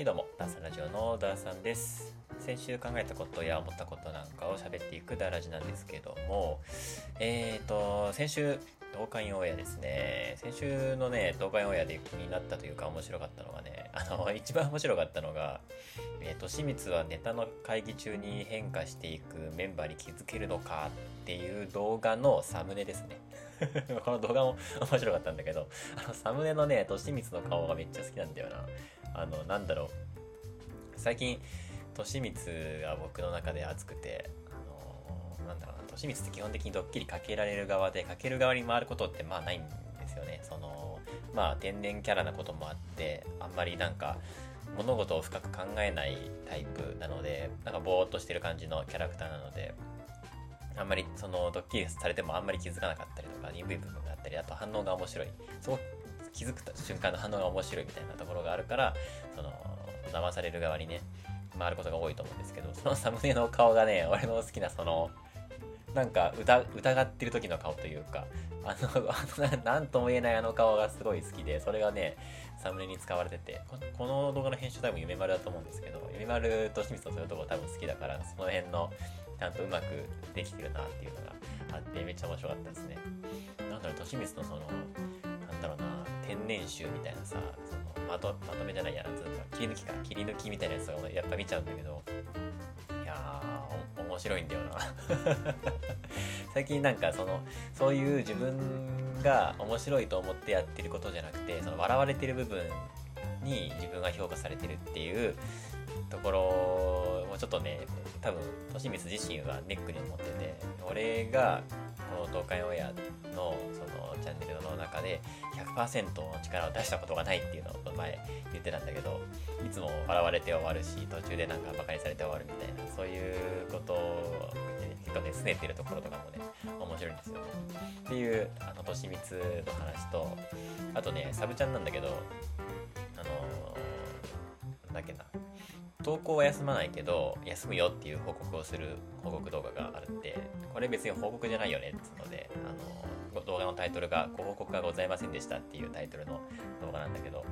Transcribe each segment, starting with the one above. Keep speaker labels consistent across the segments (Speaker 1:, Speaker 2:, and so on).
Speaker 1: はいどうも、ダーサラジオのダーさんです。先週考えたことや思ったことなんかを喋っていくダーラジなんですけども、えーと、先週、東海オンエアですね。先週のね、東海オンエアで気になったというか面白かったのがね、あの、一番面白かったのが、えーと、清水はネタの会議中に変化していくメンバーに気づけるのかっていう動画のサムネですね。この動画も面白かったんだけど、あの、サムネのね、としみつの顔がめっちゃ好きなんだよな。あの、なんだろう。最近、としみつが僕の中で熱くて、あのなんだろうな、としみつって基本的にドッキリかけられる側で、かける側に回ることってまあないんですよね。その、まあ天然キャラなこともあって、あんまりなんか、物事を深く考えないタイプなので、なんかぼーっとしてる感じのキャラクターなので、あんまりそのドッキリされてもあんまり気づかなかったりとか鈍い部分があったりあと反応が面白いそう気づく瞬間の反応が面白いみたいなところがあるからその騙される側にね回ることが多いと思うんですけど そのサムネの顔がね俺の好きなそのなんか疑疑ってる時の顔というかあのあのなんとも言えないあの顔がすごい好きでそれがねサムネに使われててこの動画の編集多分夢丸だと思うんですけど夢丸と清水のそういうところ多分好きだからその辺のちゃんとうまくできてるなっていうのがあってめっちゃ面白かったですね。なんだろう、としみつのその、なんだろうな、天然臭みたいなさ、そのまとまとめじゃないやな、つうか切り抜きか、切り抜きみたいなやつをやっぱ見ちゃうんだけど、いやー、面白いんだよな。最近なんかその、そういう自分が面白いと思ってやってることじゃなくて、その笑われてる部分に自分が評価されてるっていうところをちょっとね多分利光自身はネックに思ってて俺がこの東海オンエアのそのチャンネルの中で100%の力を出したことがないっていうのを前言ってたんだけどいつも笑われて終わるし途中でなんかバカにされて終わるみたいなそういうことを結構ね拗ねてるところとかもね面白いんですよね。っていうあの利光の話とあとねサブチャンなんだけど、だっけな。投稿は休まないけど休むよっていう報告をする報告動画があるって。これ別に報告じゃないよねっつうのであの動画のタイトルが「ご報告がございませんでした」っていうタイトルの動画なんだけど。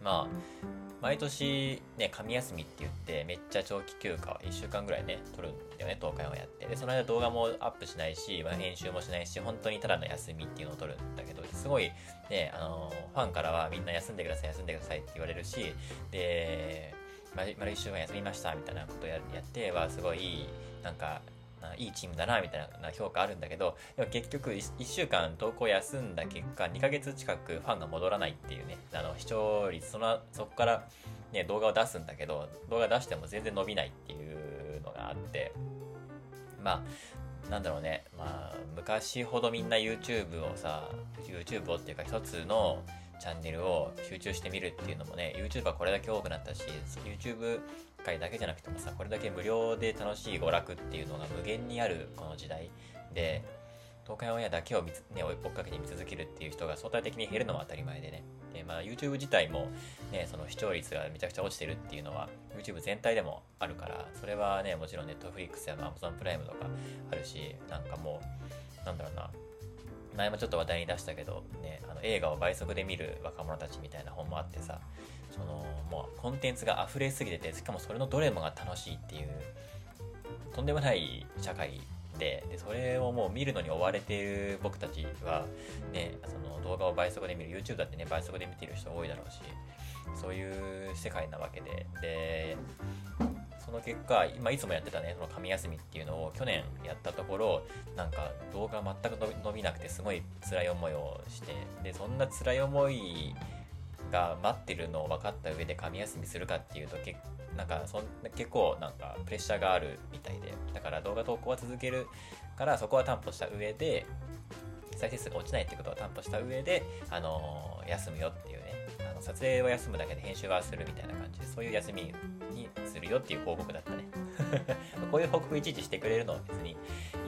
Speaker 1: まあ毎年ね神休みって言ってめっちゃ長期休暇1週間ぐらいね撮るんだよね東海をやって。でその間動画もアップしないし、まあ、編集もしないし本当にただの休みっていうのを撮るんだけどすごいねあのファンからはみんな休んでください休んでくださいって言われるしで丸1週間休みましたみたいなことをやってはすごいなんかいいチームだなみたいな評価あるんだけどでも結局 1, 1週間投稿休んだ結果2ヶ月近くファンが戻らないっていうねあの視聴率そのそこから、ね、動画を出すんだけど動画出しても全然伸びないっていうのがあってまあなんだろうね。まあ昔ほどみんな YouTube をさ YouTube をっていうか一つのチャンネルを集中してみるっていうのもね YouTube はこれだけ多くなったし YouTube 界だけじゃなくてもさこれだけ無料で楽しい娯楽っていうのが無限にあるこの時代で東海オンエアだけを、ね、追っかけて見続けるっていう人が相対的に減るのは当たり前でね。で、まあ、YouTube 自体も、ね、その視聴率がめちゃくちゃ落ちてるっていうのは YouTube 全体でもあるからそれはねもちろん Netflix や Amazon プライムとかあるしなんかもうなんだろうな前もちょっと話題に出したけど、ね、あの映画を倍速で見る若者たちみたいな本もあってさそのもうコンテンツが溢れすぎててしかもそれのどれもが楽しいっていうとんでもない社会ででそれをもう見るのに追われている僕たちは、ね、その動画を倍速で見る YouTube だってね倍速で見てる人多いだろうしそういう世界なわけででその結果今いつもやってたねその神休みっていうのを去年やったところなんか動画全く伸びなくてすごい辛い思いをしてでそんな辛い思いが待ってるのを分かった上で紙休みするかっていうと結なんかそん結構なんかプレッシャーがあるみたいで。だから動画投稿は続けるからそこは担保した上で再生数が落ちないってことは担保した上で、あのー、休むよっていうね。あの撮影は休むだけで編集はするみたいな感じでそういう休みるよっていう報告だったね。こういう報告いちいちしてくれるのは別に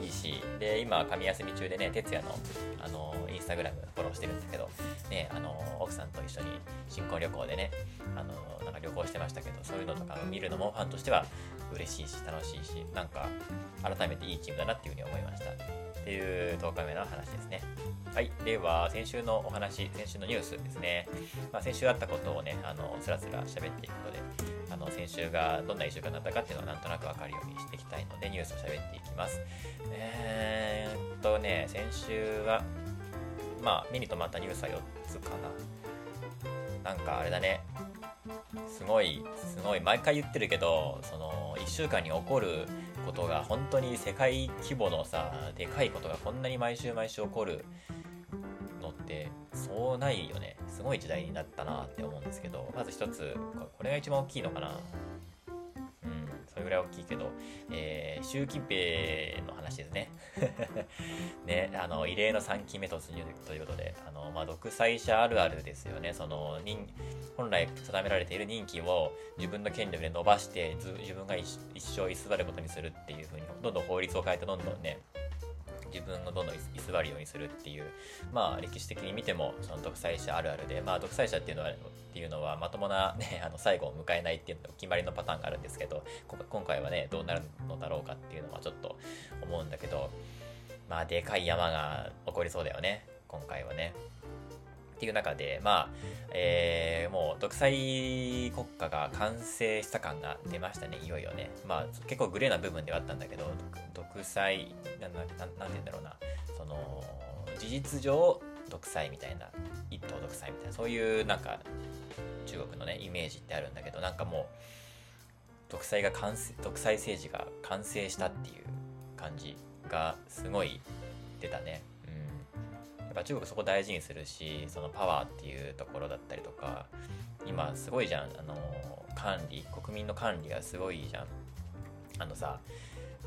Speaker 1: いいしで今神休み中でね哲也のあのインスタグラムフォローしてるんですけどねあの奥さんと一緒に新婚旅行でねあのなんか旅行してましたけどそういうのとか見るのもファンとしては嬉しいし楽しいしなんか改めていいチームだなっていうふうに思いました。っていう10日目の話ですね。はい。では先週のお話先週のニュースですね、まあ、先週あったことをねあのスラスラ喋っていくのであの先週がどんな1週間だったかっていうのはなんとなく分かるようにしていきたいのでニュースを喋っていきます。えー、っとね先週はまあ目に留まったニュースは4つかな。なんかあれだね。すごいすごい毎回言ってるけどその1週間に起こることが本当に世界規模のさでかいことがこんなに毎週毎週起こるのってそうないよね。すごい時代になったなって思うんですけどまず一つこれが一番大きいのかな。うんそれぐらい大きいけど、えー、習近平の話ですね。ねあの異例の3期目突入ということであの、まあ、独裁者あるあるですよね。その本来定められている任期を自分の権力で伸ばして自分が一生居座ることにするっていうふうにどんどん法律を変えてどんどんね自分をどんどん居座るようにするっていうまあ歴史的に見てもその独裁者あるあるでまあ独裁者っていうのはっていうのはまともな、ね、あの最後を迎えないっていうの決まりのパターンがあるんですけど今回はねどうなるのだろうかっていうのはちょっと思うんだけどまあでかい山が起こりそうだよね今回はね。っていう中で、まあ、えー、もう独裁国家が完成した感が出ましたね、いよいよね。まあ、結構グレーな部分ではあったんだけど、独裁、なななんて言うんだろうな、その、事実上、独裁みたいな、一党独裁みたいな、そういうなんか、中国のね、イメージってあるんだけど、なんかもう、独裁が完成、独裁政治が完成したっていう感じがすごい出たね。っぱ中国そこ大事にするしそのパワーっていうところだったりとか今すごいじゃんあの管理国民の管理がすごいじゃん。あのさ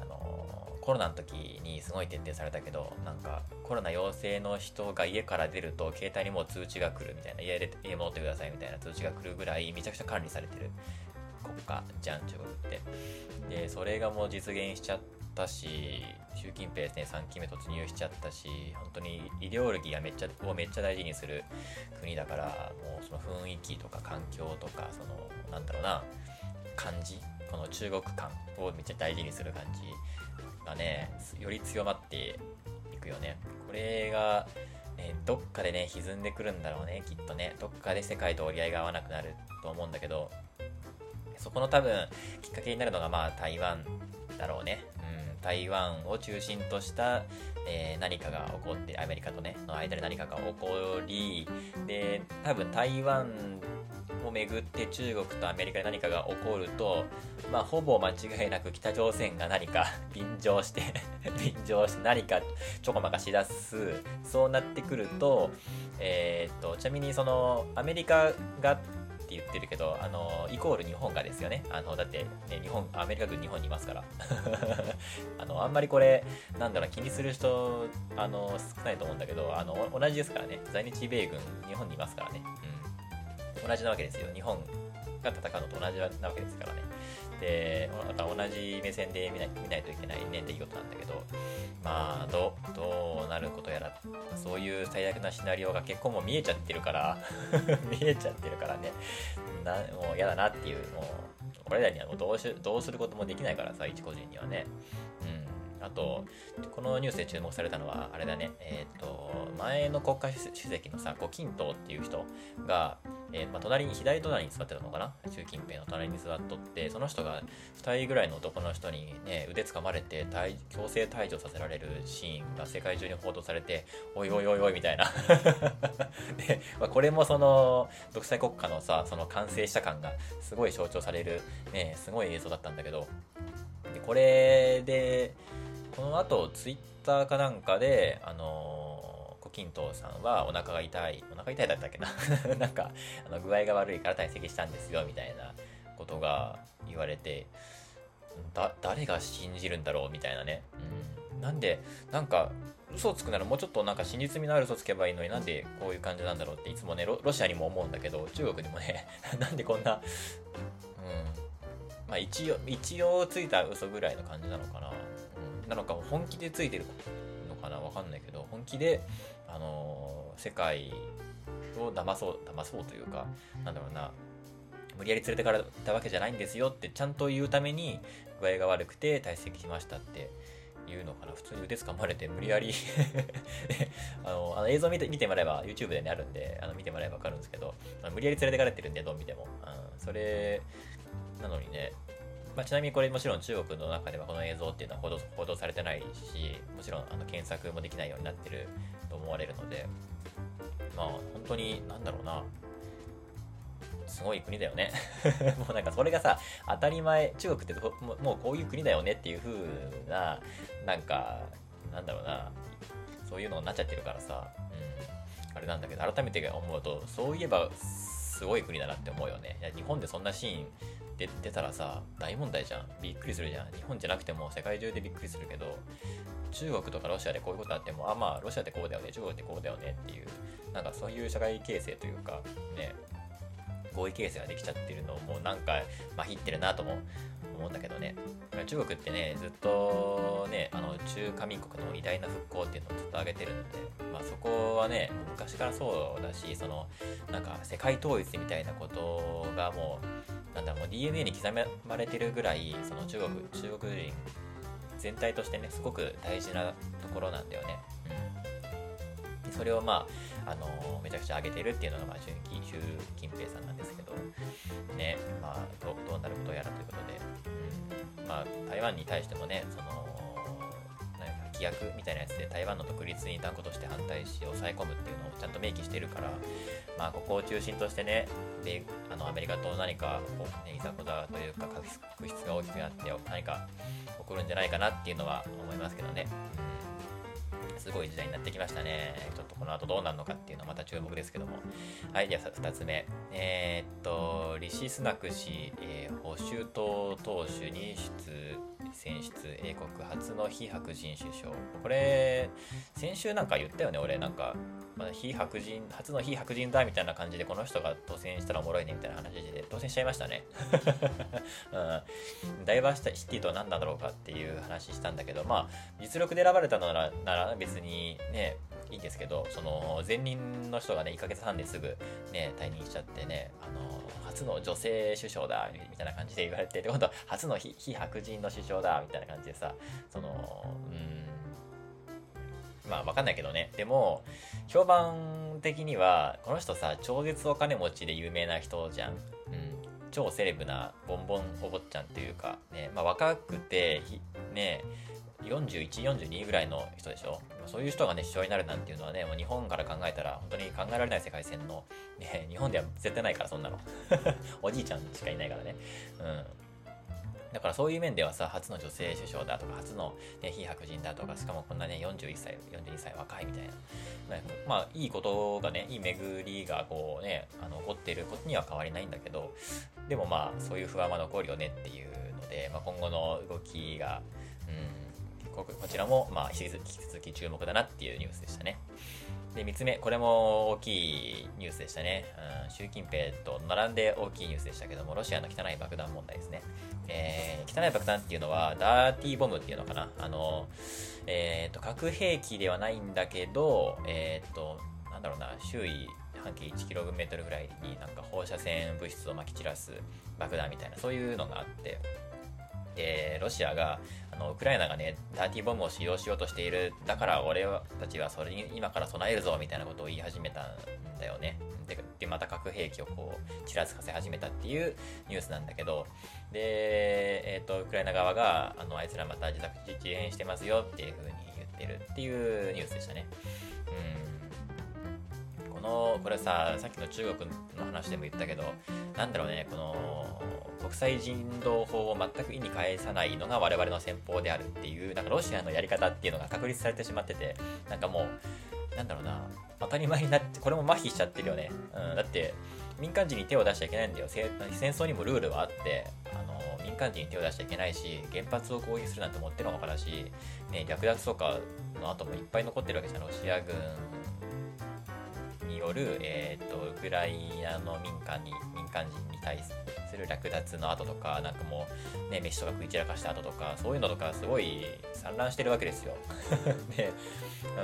Speaker 1: あのコロナの時にすごい徹底されたけどなんかコロナ陽性の人が家から出ると携帯にもう通知が来るみたいな家で家戻ってくださいみたいな通知が来るぐらいめちゃくちゃ管理されてる国家じゃん中国って。でそれがもう実現しちゃってたし習近平ですね3期目突入しちゃったし本当にイデオロギーがめっちゃをめっちゃ大事にする国だからもうその雰囲気とか環境とかそのなんだろうな感じこの中国感をめっちゃ大事にする感じがねより強まっていくよねこれがね、どっかでね、歪んでくるんだろうね、きっとね。どっかで世界と折り合いが合わなくなると思うんだけど、そこの多分、きっかけになるのが、まあ、台湾だろうねうん。台湾を中心とした、えー、何かが起こってアメリカとねの間で何かが起こりで多分台湾をめぐって中国とアメリカで何かが起こると、まあ、ほぼ間違いなく北朝鮮が何か 便乗して 便乗して何かちょこまかしだすそうなってくると,、えー、っとちなみにそのアメリカがって言ってるけど、あの、イコール日本がですよね。あの、だって、ね、日本、アメリカ軍日本にいますから。あの、あんまりこれ、なんだろう、気にする人、あの、少ないと思うんだけど、あの、同じですからね。在日米軍、日本にいますからね。うん。同じなわけですよ。日本が戦うのと同じなわけですからね。で、同じ目線で見ない見ないといけないね、出来事なんだけど、まあ、どどうなることやら、そういう最悪なシナリオが結構もう見えちゃってるから 見えちゃってるからね、なもう嫌だなっていう、もう、俺らにはもうどうしどうすることもできないからさ、一個人にはね。うん。あと、このニュースで注目されたのは、あれだね、えっ、ー、と、前の国家主席のさ、胡錦涛っていう人が、えー、まあ、隣に、左隣に座ってたのかな？習近平の隣に座っとって、その人が2人ぐらいの男の人にね、腕掴まれて強制退場させられるシーンが世界中に報道されて、おいおいおいおいみたいな。で、まあ、これもその、独裁国家のさ、その完成した感がすごい象徴される、ね、すごい映像だったんだけど、でこれで、この後、ツイッターかなんかで、あのー金藤さんはお腹が痛い、お腹痛いだったっけな？なんか、あの具合が悪いから退席したんですよ、みたいなことが言われて、だ、誰が信じるんだろう？みたいなね。うん。なんで、なんか、嘘をつくならもうちょっとなんか真実味のある嘘つけばいいのになんでこういう感じなんだろうっていつもねロ、ロシアにも思うんだけど、中国にもね なんでこんな、うん。まあ一応、一応ついた嘘ぐらいの感じなのかな。なのかも本気でついてるのかなわかんないけど本気で、あの世界を騙そう騙そうというかなんだろうな無理やり連れてかれたわけじゃないんですよってちゃんと言うために具合が悪くて退席しましたっていうのかな。普通に腕掴まれて無理やり あのあの映像見て見てもらえば YouTube でねあるんであの見てもらえば分かるんですけど無理やり連れてかれてるんでどう見ても、うん、それなのにねまあ、ちなみにこれもちろん中国の中ではこの映像っていうのは報道報道されてないしもちろんあの検索もできないようになってると思われるのでまあ本当になんだろうな。すごい国だよね。もうなんかそれがさ当たり前中国ってもうこういう国だよねっていう風ななんかなんだろうな。そういうのになっちゃってるからさ、うん、あれなんだけど改めて思うとそういえばすごい国だなって思うよね。いや日本でそんなシーンで出たらさ大問題じゃん。びっくりするじゃん。日本じゃなくても世界中でびっくりするけど中国とかロシアでこういうことあってもあまあロシアってこうだよね。中国ってこうだよねっていうなんかそういう社会形成というかね。合意形成ができちゃってるのもなんかまひってるなとも思うんだけどね中国ってねずっとねあの中華民国の偉大な復興っていうのをずっと上げてるので、まあ、そこはね昔からそうだしそのなんか世界統一みたいなことがもうなんだろうもう DNA に刻まれてるぐらいその中国中国人全体としてねすごく大事なところなんだよね。うん、それをまああのめちゃくちゃ上げてるっていうのが、まあ、習近平さんなんですけど、ね、まあど、どうなることやらということで、うんまあ、台湾に対してもね、その、規約みたいなやつで台湾の独立に断固として反対し抑え込むっていうのをちゃんと明記してるから、まあ、ここを中心としてねであのアメリカと何かこう、ね、いざこざというか確執が大きくなって何か起こるんじゃないかなっていうのは思いますけどね。すごい時代になってきましたね。ちょっとこの後どうなるのかっていうのはまた注目ですけども。はい、じゃあ2つ目。えー、っと、リシ・スナク氏、えー、保守党党首に出選出英国初の非白人首相これ先週なんか言ったよね俺なんか、まあ、非白人初の非白人だみたいな感じでこの人が当選したらおもろいねみたいな話で当選しちゃいましたね、うん、ダイバーシティとは何なんだろうかっていう話したんだけどまあ実力で選ばれたのならなら別にねいいんですけどその前任の人がね1ヶ月半ですぐね退任しちゃってねあの初の女性首相だみたいな感じで言われてで今度初の非白人の首相だみたいな感じでさそのうん。まあわかんないけどねでも評判的にはこの人さ超絶お金持ちで有名な人じゃん、うん、超セレブなボンボンお坊ちゃんっていうかねまあ若くてね41、42ぐらいの人でしょそういう人がね、首相になるなんていうのはね、もう日本から考えたら本当に考えられない世界線の、ね、日本では絶対ないから、そんなの。おじいちゃんしかいないからね。うん。だからそういう面ではさ、初の女性首相だとか、初の、ね、非白人だとか、しかもこんなね、41歳、42歳若いみたいな。まあ、いいことがね、いい巡りがこうね、あの起こっていることには変わりないんだけど、でもまあ、そういう不安は残るよねっていうので、まあ、今後の動きが、うんこちらも、まあ、引き続き注目だなっていうニュースでしたね。で、3つ目、これも大きいニュースでしたね。うん、習近平と並んで大きいニュースでしたけども、ロシアの汚い爆弾問題ですね。えー、汚い爆弾っていうのは、ダーティーボムっていうのかな。あの、えっ、ー、と、核兵器ではないんだけど、えっ、ー、と、なんだろうな、周囲半径 1km ぐらいになんか放射線物質をまき散らす爆弾みたいな、そういうのがあって、で、ロシアがのウクライナがね、ダーティーボムを使用しようとしている、だから俺たちはそれに今から備えるぞみたいなことを言い始めたんだよね。で、でまた核兵器をこう、ちらつかせ始めたっていうニュースなんだけど、で、えっ、ー、と、ウクライナ側が、あの、あいつらまた自宅自演してますよっていうふうに言ってるっていうニュースでしたね。うん。の、これさ、さっきの中国の話でも言ったけど、なんだろうね、この、国際人道法を全く意に介さないのが我々の戦法であるっていう、なんかロシアのやり方っていうのが確立されてしまってて、なんかもう、なんだろうな、当たり前になって、これも麻痺しちゃってるよね。うん、だって、民間人に手を出しちゃいけないんだよ。戦争にもルールはあって、あの、民間人に手を出しちゃいけないし、原発を攻撃するなんて持ってるのかだし、ね、略奪とかの後もいっぱい残ってるわけじゃん。ロシア軍による、えーと、ウクライナの民間に民間人に対する略奪の後とか、なんかもう、ね、飯とか食い散らかした後とか、そういうのとかすごい散乱してるわけですよ。で、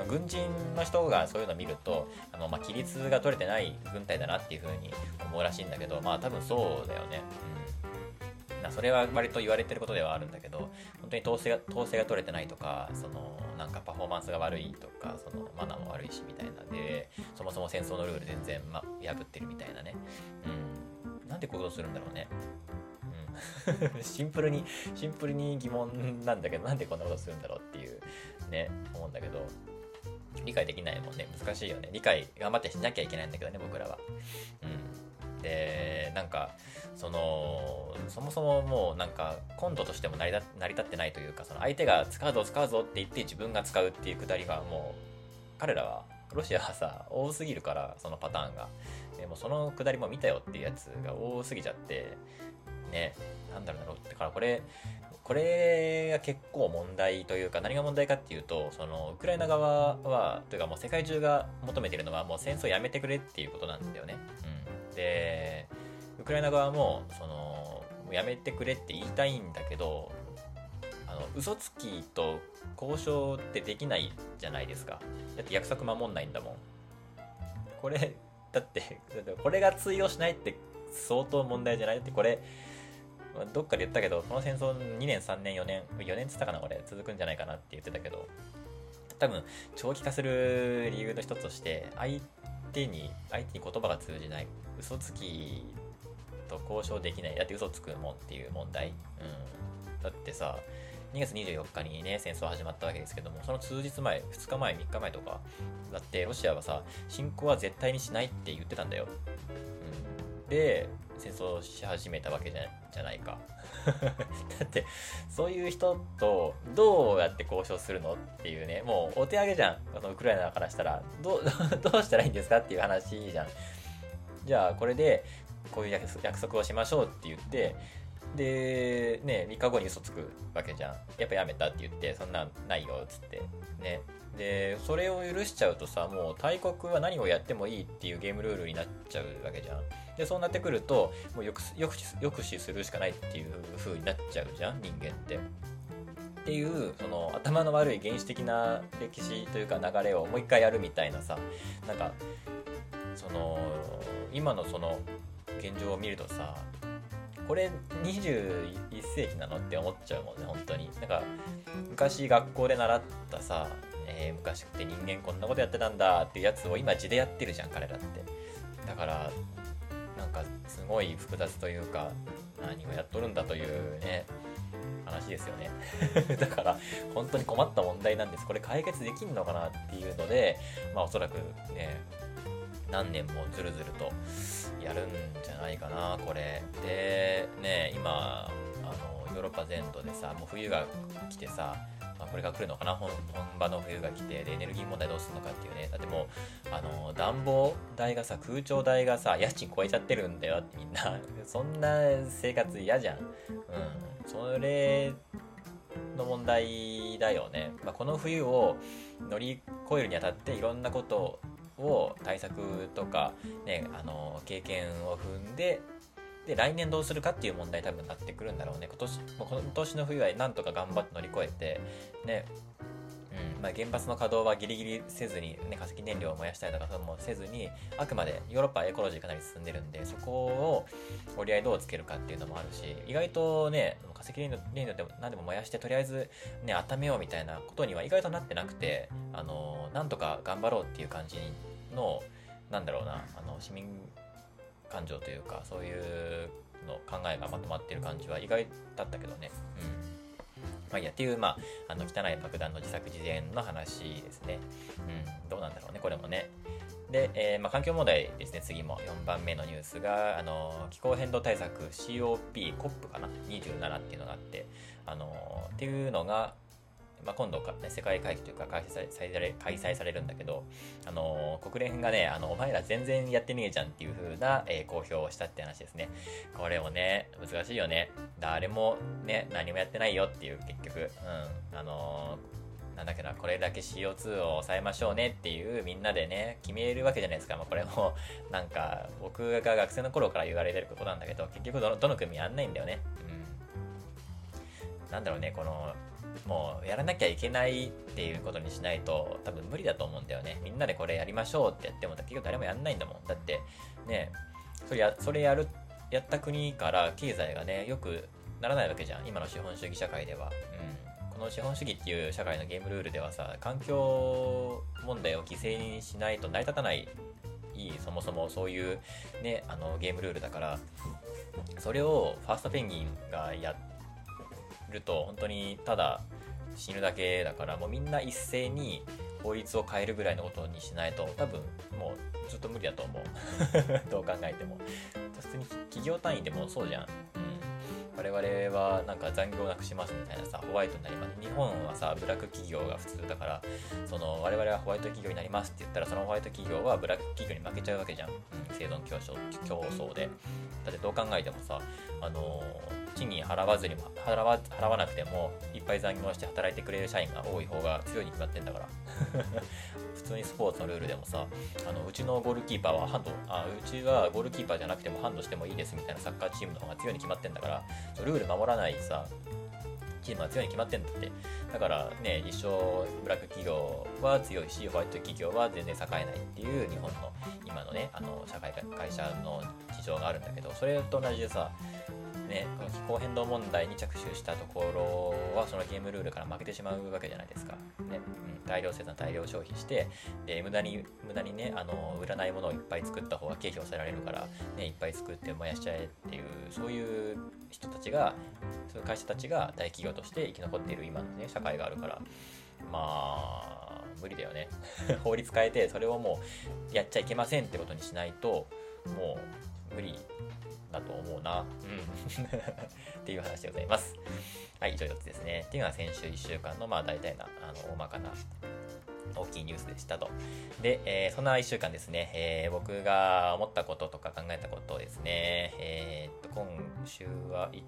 Speaker 1: 軍人の人がそういうのを見ると、あの、まあ、規律が取れてない軍隊だなっていうふうに思うらしいんだけど、まあ多分そうだよね。うん。それは割と言われてることではあるんだけど、本当に統制が、統制が取れてないとか、その、なんかパフォーマンスが悪いとか、その、マナーも悪いしみたいなで、そもそも戦争のルール全然、ま、破ってるみたいなね。うん。なんでこういうことするんだろうね。うん、シンプルに、シンプルに疑問なんだけど、なんでこんなことするんだろうっていう、ね、思うんだけど、理解できないもんね。難しいよね。理解頑張ってしなきゃいけないんだけどね、僕らは。うん。で、なんか、その、そもそももうなんか、コントとしても成り成り立ってないというか、その相手が使うぞ使うぞって言って自分が使うっていうくだりがもう、彼らは、ロシアはさ、多すぎるから、そのパターンが。でもそのくだりも見たよっていうやつが多すぎちゃって、ね、なんだろうな、だからこれ、これが結構問題というか、何が問題かっていうと、その、ウクライナ側は、というかもう世界中が求めてるのは、もう戦争やめてくれっていうことなんだよね。うん。で、ウクライナ側も、その、やめてくれって言いたいんだけど、あの、嘘つきと交渉ってできないじゃないですか。だって約束守んないんだもん。これ、だって、これが通用しないって相当問題じゃない？って、これ、どっかで言ったけど、この戦争2年、3年、4年、4年っつったかな、これ、続くんじゃないかなって言ってたけど、多分、長期化する理由の一つとして、相手に、相手に言葉が通じない、嘘つきと交渉できない、だって嘘つくもんっていう問題。うん。だってさ、2月24日にね、戦争始まったわけですけども、その数日前、2日前、3日前とか、だってロシアはさ、侵攻は絶対にしないって言ってたんだよ。うん、で、戦争し始めたわけじゃじゃないか。だって、そういう人とどうやって交渉するのっていうね、もうお手上げじゃん。このウクライナからしたら。どう、どうしたらいいんですかっていう話じゃん。じゃあ、これで、こういう約束をしましょうって言って、で、ね、3日後に嘘つくわけじゃん。やっぱやめたって言って、そんなんないよっ、つって。ね。で、それを許しちゃうとさ、もう大国は何をやってもいいっていうゲームルールになっちゃうわけじゃん。で、そうなってくると、もう抑止するしかないっていう風になっちゃうじゃん、人間って。っていう、その頭の悪い原始的な歴史というか流れをもう一回やるみたいなさ、なんか、その、今のその現状を見るとさ、これ21世紀なのって思っちゃうもんね、本当に。なんか、昔学校で習ったさ、えー、昔って人間こんなことやってたんだっていうやつを今地でやってるじゃん、彼らって。だから、なんかすごい複雑というか、何をやっとるんだというね、話ですよね。だから、本当に困った問題なんです。これ解決できんのかなっていうので、まあおそらくね、何年もずるずるとやるんじゃないかな、これ。で、ね、今、あの、ヨーロッパ全土でさ、もう冬が来てさ、まあ、これが来るのかな？本場の冬が来てでエネルギー問題どうするのかっていうね。だってもうあの暖房代がさ空調代がさ家賃超えちゃってるんだよってみんな。そんな生活嫌じゃん。うん。それの問題だよね、まあ、この冬を乗り越えるにあたっていろんなことを対策とか、ね、あの経験を踏んでで来年どうするかっていう問題多分なってくるんだろうね。今年今年の冬はなんとか頑張って乗り越えてね。うん。まあ、原発の稼働はギリギリせずに、ね、化石燃料を燃やしたりとかそうもせずにあくまでヨーロッパはエコロジーかなり進んでるんでそこを折り合いどうつけるかっていうのもあるし意外とね化石燃料でも何でも燃やしてとりあえずね温めようみたいなことには意外となってなくてあのなんとか頑張ろうっていう感じのなんだろうなあの市民感情というかそういうの考えがまとまってる感じは意外だったけどね。うん。まあいや。っていうまああの汚い爆弾の自作自演の話ですね。うん。どうなんだろうねこれもね。で、えー、まあ、環境問題ですね、次も4番目のニュースが、あの気候変動対策 COP、COP かな、27っていうのがあって、あのっていうのが、まあ、今度か、ね、世界会議というか開催され開催されるんだけど、あのー、国連がね、あの、お前ら全然やってねえじゃんっていう風な、えー、公表をしたって話ですね。これもね、難しいよね。誰もね、何もやってないよっていう、結局。うん。あのなんだっけな、これだけ CO2 を抑えましょうねっていうみんなでね、決めるわけじゃないですか。まあ、これも、なんか、僕が学生の頃から言われてることなんだけど、結局どの、どの組やんないんだよね。うん。なんだろうね、この、もうやらなきゃいけないっていうことにしないと多分無理だと思うんだよね。みんなでこれやりましょうってやっても結局誰もやんないんだもん。だってね、それやそれやる、やった国から経済がね、よくならないわけじゃん。今の資本主義社会では。うん。この資本主義っていう社会のゲームルールではさ、環境問題を犠牲にしないと成り立たないいいそもそもそういうねあのゲームルールだからそれをファーストペンギンがやっると本当にただ死ぬだけだからもうみんな一斉に法律を変えるぐらいのことにしないと多分もうずっと無理だと思う。どう考えても。普通に企業単位でもそうじゃん、我々はなんか残業なくしますみたいなさホワイトになります。日本はさブラック企業が普通だからその我々はホワイト企業になりますって言ったらそのホワイト企業はブラック企業に負けちゃうわけじゃん、うん、生存競争競争で。だってどう考えてもさあの賃金払わずに払わ払わなくてもいっぱい残業して働いてくれる社員が多い方が強いに決まってんだから。普通にスポーツのルールでもさあのうちのゴールキーパーはハンドあうちはゴールキーパーじゃなくてもハンドしてもいいですみたいなサッカーチームの方が強いに決まってんだからルール守らないさチームは強いに決まってんだって。だからね一生ブラック企業は強いしホワイト企業は全然栄えないっていう日本の今のねあの社会会社の事情があるんだけどそれと同じでさね、この気候変動問題に着手したところはそのゲームルールから負けてしまうわけじゃないですか。ね、大量生産、大量消費して、で無駄に無駄にねあの売らないものをいっぱい作った方が経費を抑えられるから、ね、いっぱい作って燃やしちゃえっていうそういう人たちがそういう会社たちが大企業として生き残っている今のね社会があるからまあ無理だよね 法律変えてそれをもうやっちゃいけませんってことにしないともう無理だと思うな。うん。っていう話でございます。はい、以上4つですね。っていうのは先週1週間の、まあ大体な、あの、大まかな大きいニュースでしたと。で、えー、そんな1週間ですね、えー、僕が思ったこととか考えたことをですね、えー、っと、今週は1、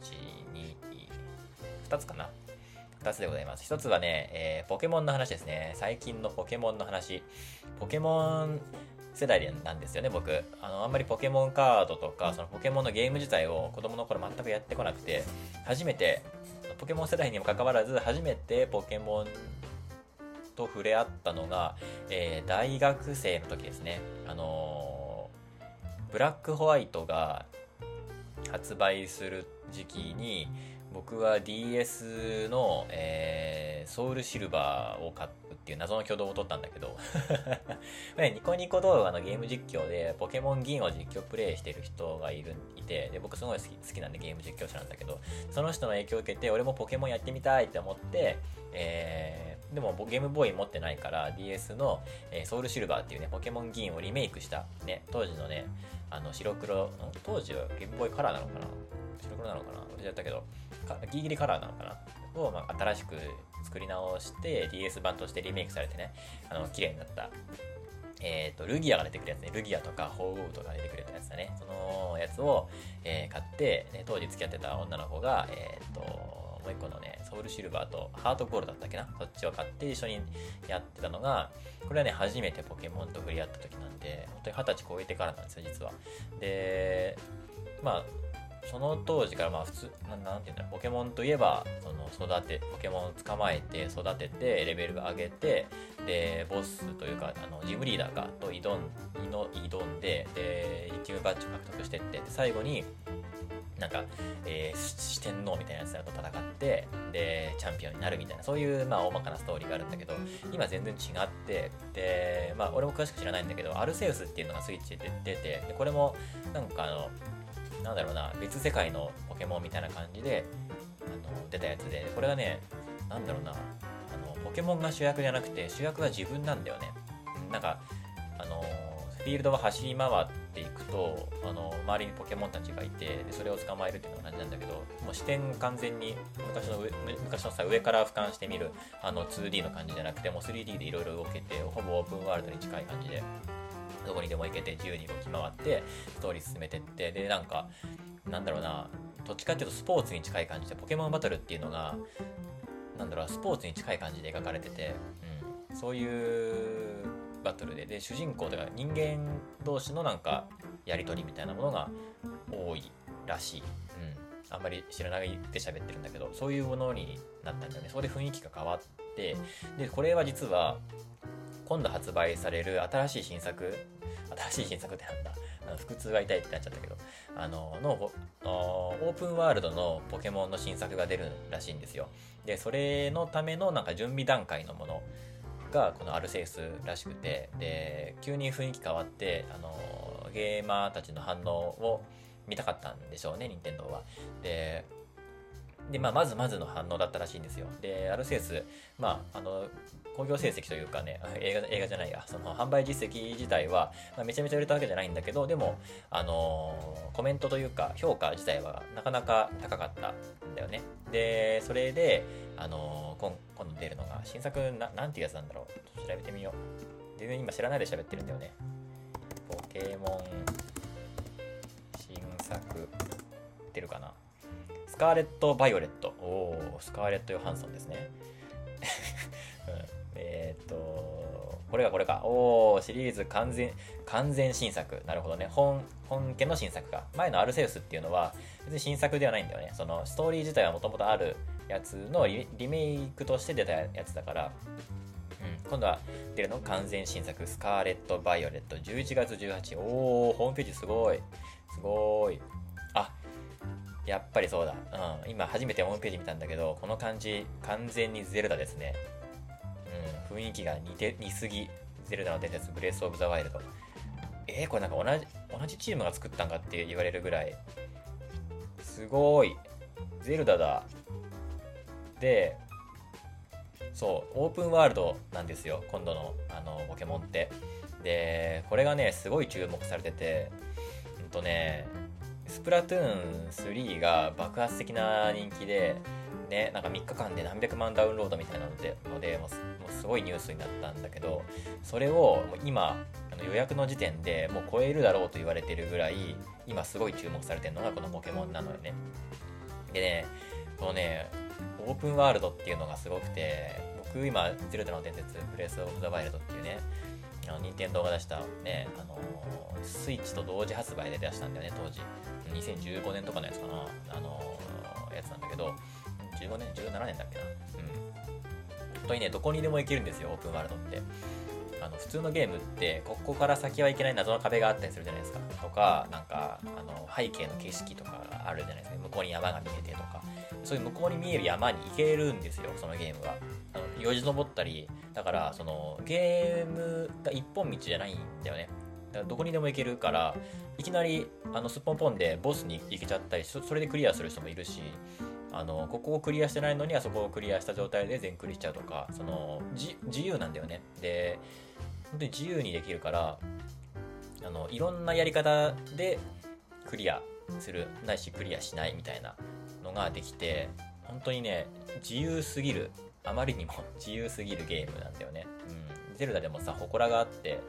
Speaker 1: 2、2つかな。2つでございます。1つはね、えー、ポケモンの話ですね。最近のポケモンの話。ポケモン世代なんですよね、僕。あの、あんまりポケモンカードとか、そのポケモンのゲーム自体を子供の頃全くやってこなくて、初めて、ポケモン世代にもかかわらず、初めてポケモンと触れ合ったのが、えー、大学生の時ですね。あのー、ブラックホワイトが発売する時期に、僕は DS の、えー、ソウルシルバーを買うっていう謎の挙動を取ったんだけど ニコニコ動画のゲーム実況でポケモン銀を実況プレイしてる人がいるいてで僕すごい好き好きなんでゲーム実況者なんだけどその人の影響を受けて俺もポケモンやってみたいって思って、えー、でもゲームボーイ持ってないから DS の、えー、ソウルシルバーっていうねポケモン銀をリメイクしたね当時のねあの白黒当時はゲームボーイカラーなのかな？白黒なのかな？忘れちゃったけどギリギリカラーなのかな？を、まあ、新しく作り直して DS 版としてリメイクされてね、あの、綺麗になった、えっ、ー、と、ルギアが出てくるやつね。ルギアとかホーウとか出てくるやつだね。そのやつを、えー、買って、ね、当時付き合ってた女の子が、えっ、ー、と、もう一個のね、ソウルシルバーとハートゴールだったっけな？そっちを買って一緒にやってたのが、これはね、初めてポケモンと触れ合った時なんで、本当に二十歳超えてからなんですよ、実は。で、まあ、その当時からまあ普通ななんていうんだろうポケモンといえばその育てポケモンを捕まえて育ててレベル上げてでボスというかあのジムリーダーかと挑ん挑んででチームバッジを獲得してって最後になんか、えー、四天王みたいなやつらと戦ってでチャンピオンになるみたいなそういうまあ大まかなストーリーがあるんだけど今全然違ってでまあ俺も詳しく知らないんだけどアルセウスっていうのがスイッチで出てでこれもなんかあのなんだろうな、別世界のポケモンみたいな感じで、あの、出たやつで、これはね、なんだろうな、あの、ポケモンが主役じゃなくて、主役は自分なんだよね。なんか、あの、フィールドを走り回っていくと、あの、周りにポケモンたちがいて、でそれを捕まえるっていうのが感じなんだけど、もう視点完全に昔の昔のさ、上から俯瞰してみる、あの、2D の感じじゃなくて、もう 3D でいろいろ動けて、ほぼオープンワールドに近い感じで、どこにでも行けて自由に動き回ってストーリー進めてってでなんかなんだろうなどっちかっていうとスポーツに近い感じでポケモンバトルっていうのがなんだろうスポーツに近い感じで描かれてて、うん、そういうバトルでで主人公とか人間同士のなんかやり取りみたいなものが多いらしい、うん、あんまり知らないで喋ってるんだけどそういうものになったんだよね。そこで雰囲気が変わってでこれは実は今度発売される新しい新作？新しい新作ってなんだ？あの腹痛が痛いってなっちゃったけど。あののオープンワールドのポケモンの新作が出るらしいんですよ。でそれのためのなんか準備段階のものがこのアルセウスらしくて。で急に雰囲気変わってあのゲーマーたちの反応を見たかったんでしょうね任天堂は。でで、まあ、まずまずの反応だったらしいんですよ。で、アルセウス、まあ、あの、興行成績というかね、映画映画じゃないや、その販売実績自体は、まあ、めちゃめちゃ売れたわけじゃないんだけど、でも、あのー、コメントというか、評価自体はなかなか高かったんだよね。で、それで、あのー、今今度出るのが、新作な、なんていうやつなんだろう。調べてみよう。全然今知らないで喋ってるんだよね。ポケモン、新作、出るかな。スカーレット・バイオレット。おお、スカーレット・ヨハンソンですね。えー、っと、これがこれか。おお、シリーズ完全、完全新作。なるほどね。本、本家の新作か。前のアルセウスっていうのは、別に新作ではないんだよね。その、ストーリー自体はもともとあるやつのリメイクとして出たやつだから、うん、今度は出るの完全新作、スカーレット・バイオレット、11月18。おお、ホームページすごい。すごい。あやっぱりそうだ。うん。今初めてホームページ見たんだけど、この感じ、完全にゼルダですね。雰囲気が似て、似すぎ。ゼルダの伝説、ブレスオブザワイルド。えー、これなんか同じ、同じチームが作ったんかって言われるぐらい。すごい。ゼルダだ。で、そう、オープンワールドなんですよ。今度の、あの、ポケモンって。で、これがね、すごい注目されてて、うんとね、スプラトゥーン3が爆発的な人気で、ね、なんか3日間で何百万ダウンロードみたいなのでのでもうすごいニュースになったんだけどそれをもう今あの予約の時点でもう超えるだろうと言われてるぐらい今すごい注目されてるのがこのポケモンなのよね。でねこのねオープンワールドっていうのがすごくて僕今「ゼルダの伝説ブレイス・オブ・ザ・ワイルド」っていうねあの任天堂が出したね、あのー、スイッチと同時発売で出したんだよね当時。2015年とかのやつかな、あのー、やつなんだけど、15年 ?17 年だっけな。うん。本当にね、どこにでも行けるんですよ、オープンワールドって。あの普通のゲームってここから先はいけない謎の壁があったりするじゃないですかとかなんかあの背景の景色とかがあるじゃないですか向こうに山が見えてとかそういう向こうに見える山に行けるんですよそのゲームはあのよじ登ったりだからそのゲームが一本道じゃないんだよねだからどこにでも行けるからいきなりあのすっぽんぽんでボスに行けちゃったりそれでクリアする人もいるしあのここをクリアしてないのにはそこをクリアした状態で全クリしちゃうとかその自由なんだよね。で本当に自由にできるからあのいろんなやり方でクリアするないしクリアしないみたいなのができて本当にね自由すぎる。あまりにも自由すぎるゲームなんだよね。ゼルダでもさ、祠があって、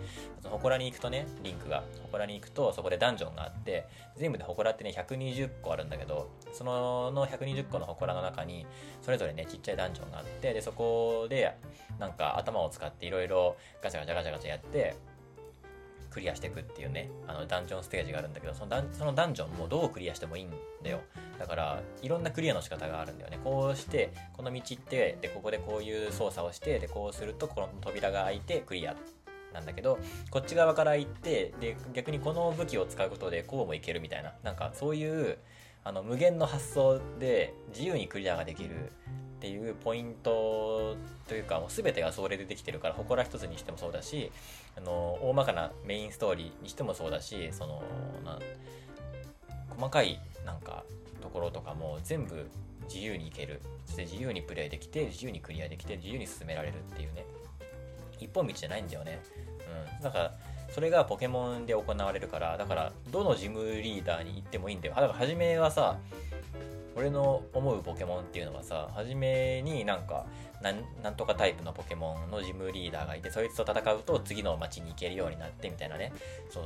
Speaker 1: その祠に行くとね、リンクが、祠に行くとそこでダンジョンがあって、全部で祠ってね、120個あるんだけど、そのの120個の祠の中に、それぞれね、ちっちゃいダンジョンがあって、で、そこで、なんか頭を使っていろいろガチャガチャガチャガチャやって、クリアしていくっていうね、あのダンジョンステージがあるんだけど、そのダンそのダンジョンもどうクリアしてもいいんだよ。だから、いろんなクリアの仕方があるんだよね。こうして、この道行って、で、ここでこういう操作をして、で、こうすると、この扉が開いてクリアなんだけど、こっち側から行って、で、逆にこの武器を使うことでこうもいけるみたいな、なんかそういう、あの、無限の発想で自由にクリアができるっていうポイントというかもう全てがそれでできてるから祠一つにしてもそうだしあの大まかなメインストーリーにしてもそうだしそのな細かいなんかところとかも全部自由にいける。そして自由にプレイできて自由にクリアできて自由に進められるっていうね。一本道じゃないんだよね。うん。だからそれがポケモンで行われるからだからどのジムリーダーに行ってもいいんだよ。だから初めはさ俺の思うポケモンっていうのはさ初めになんかなんとかタイプのポケモンのジムリーダーがいてそいつと戦うと次の街に行けるようになってみたいなね。そう。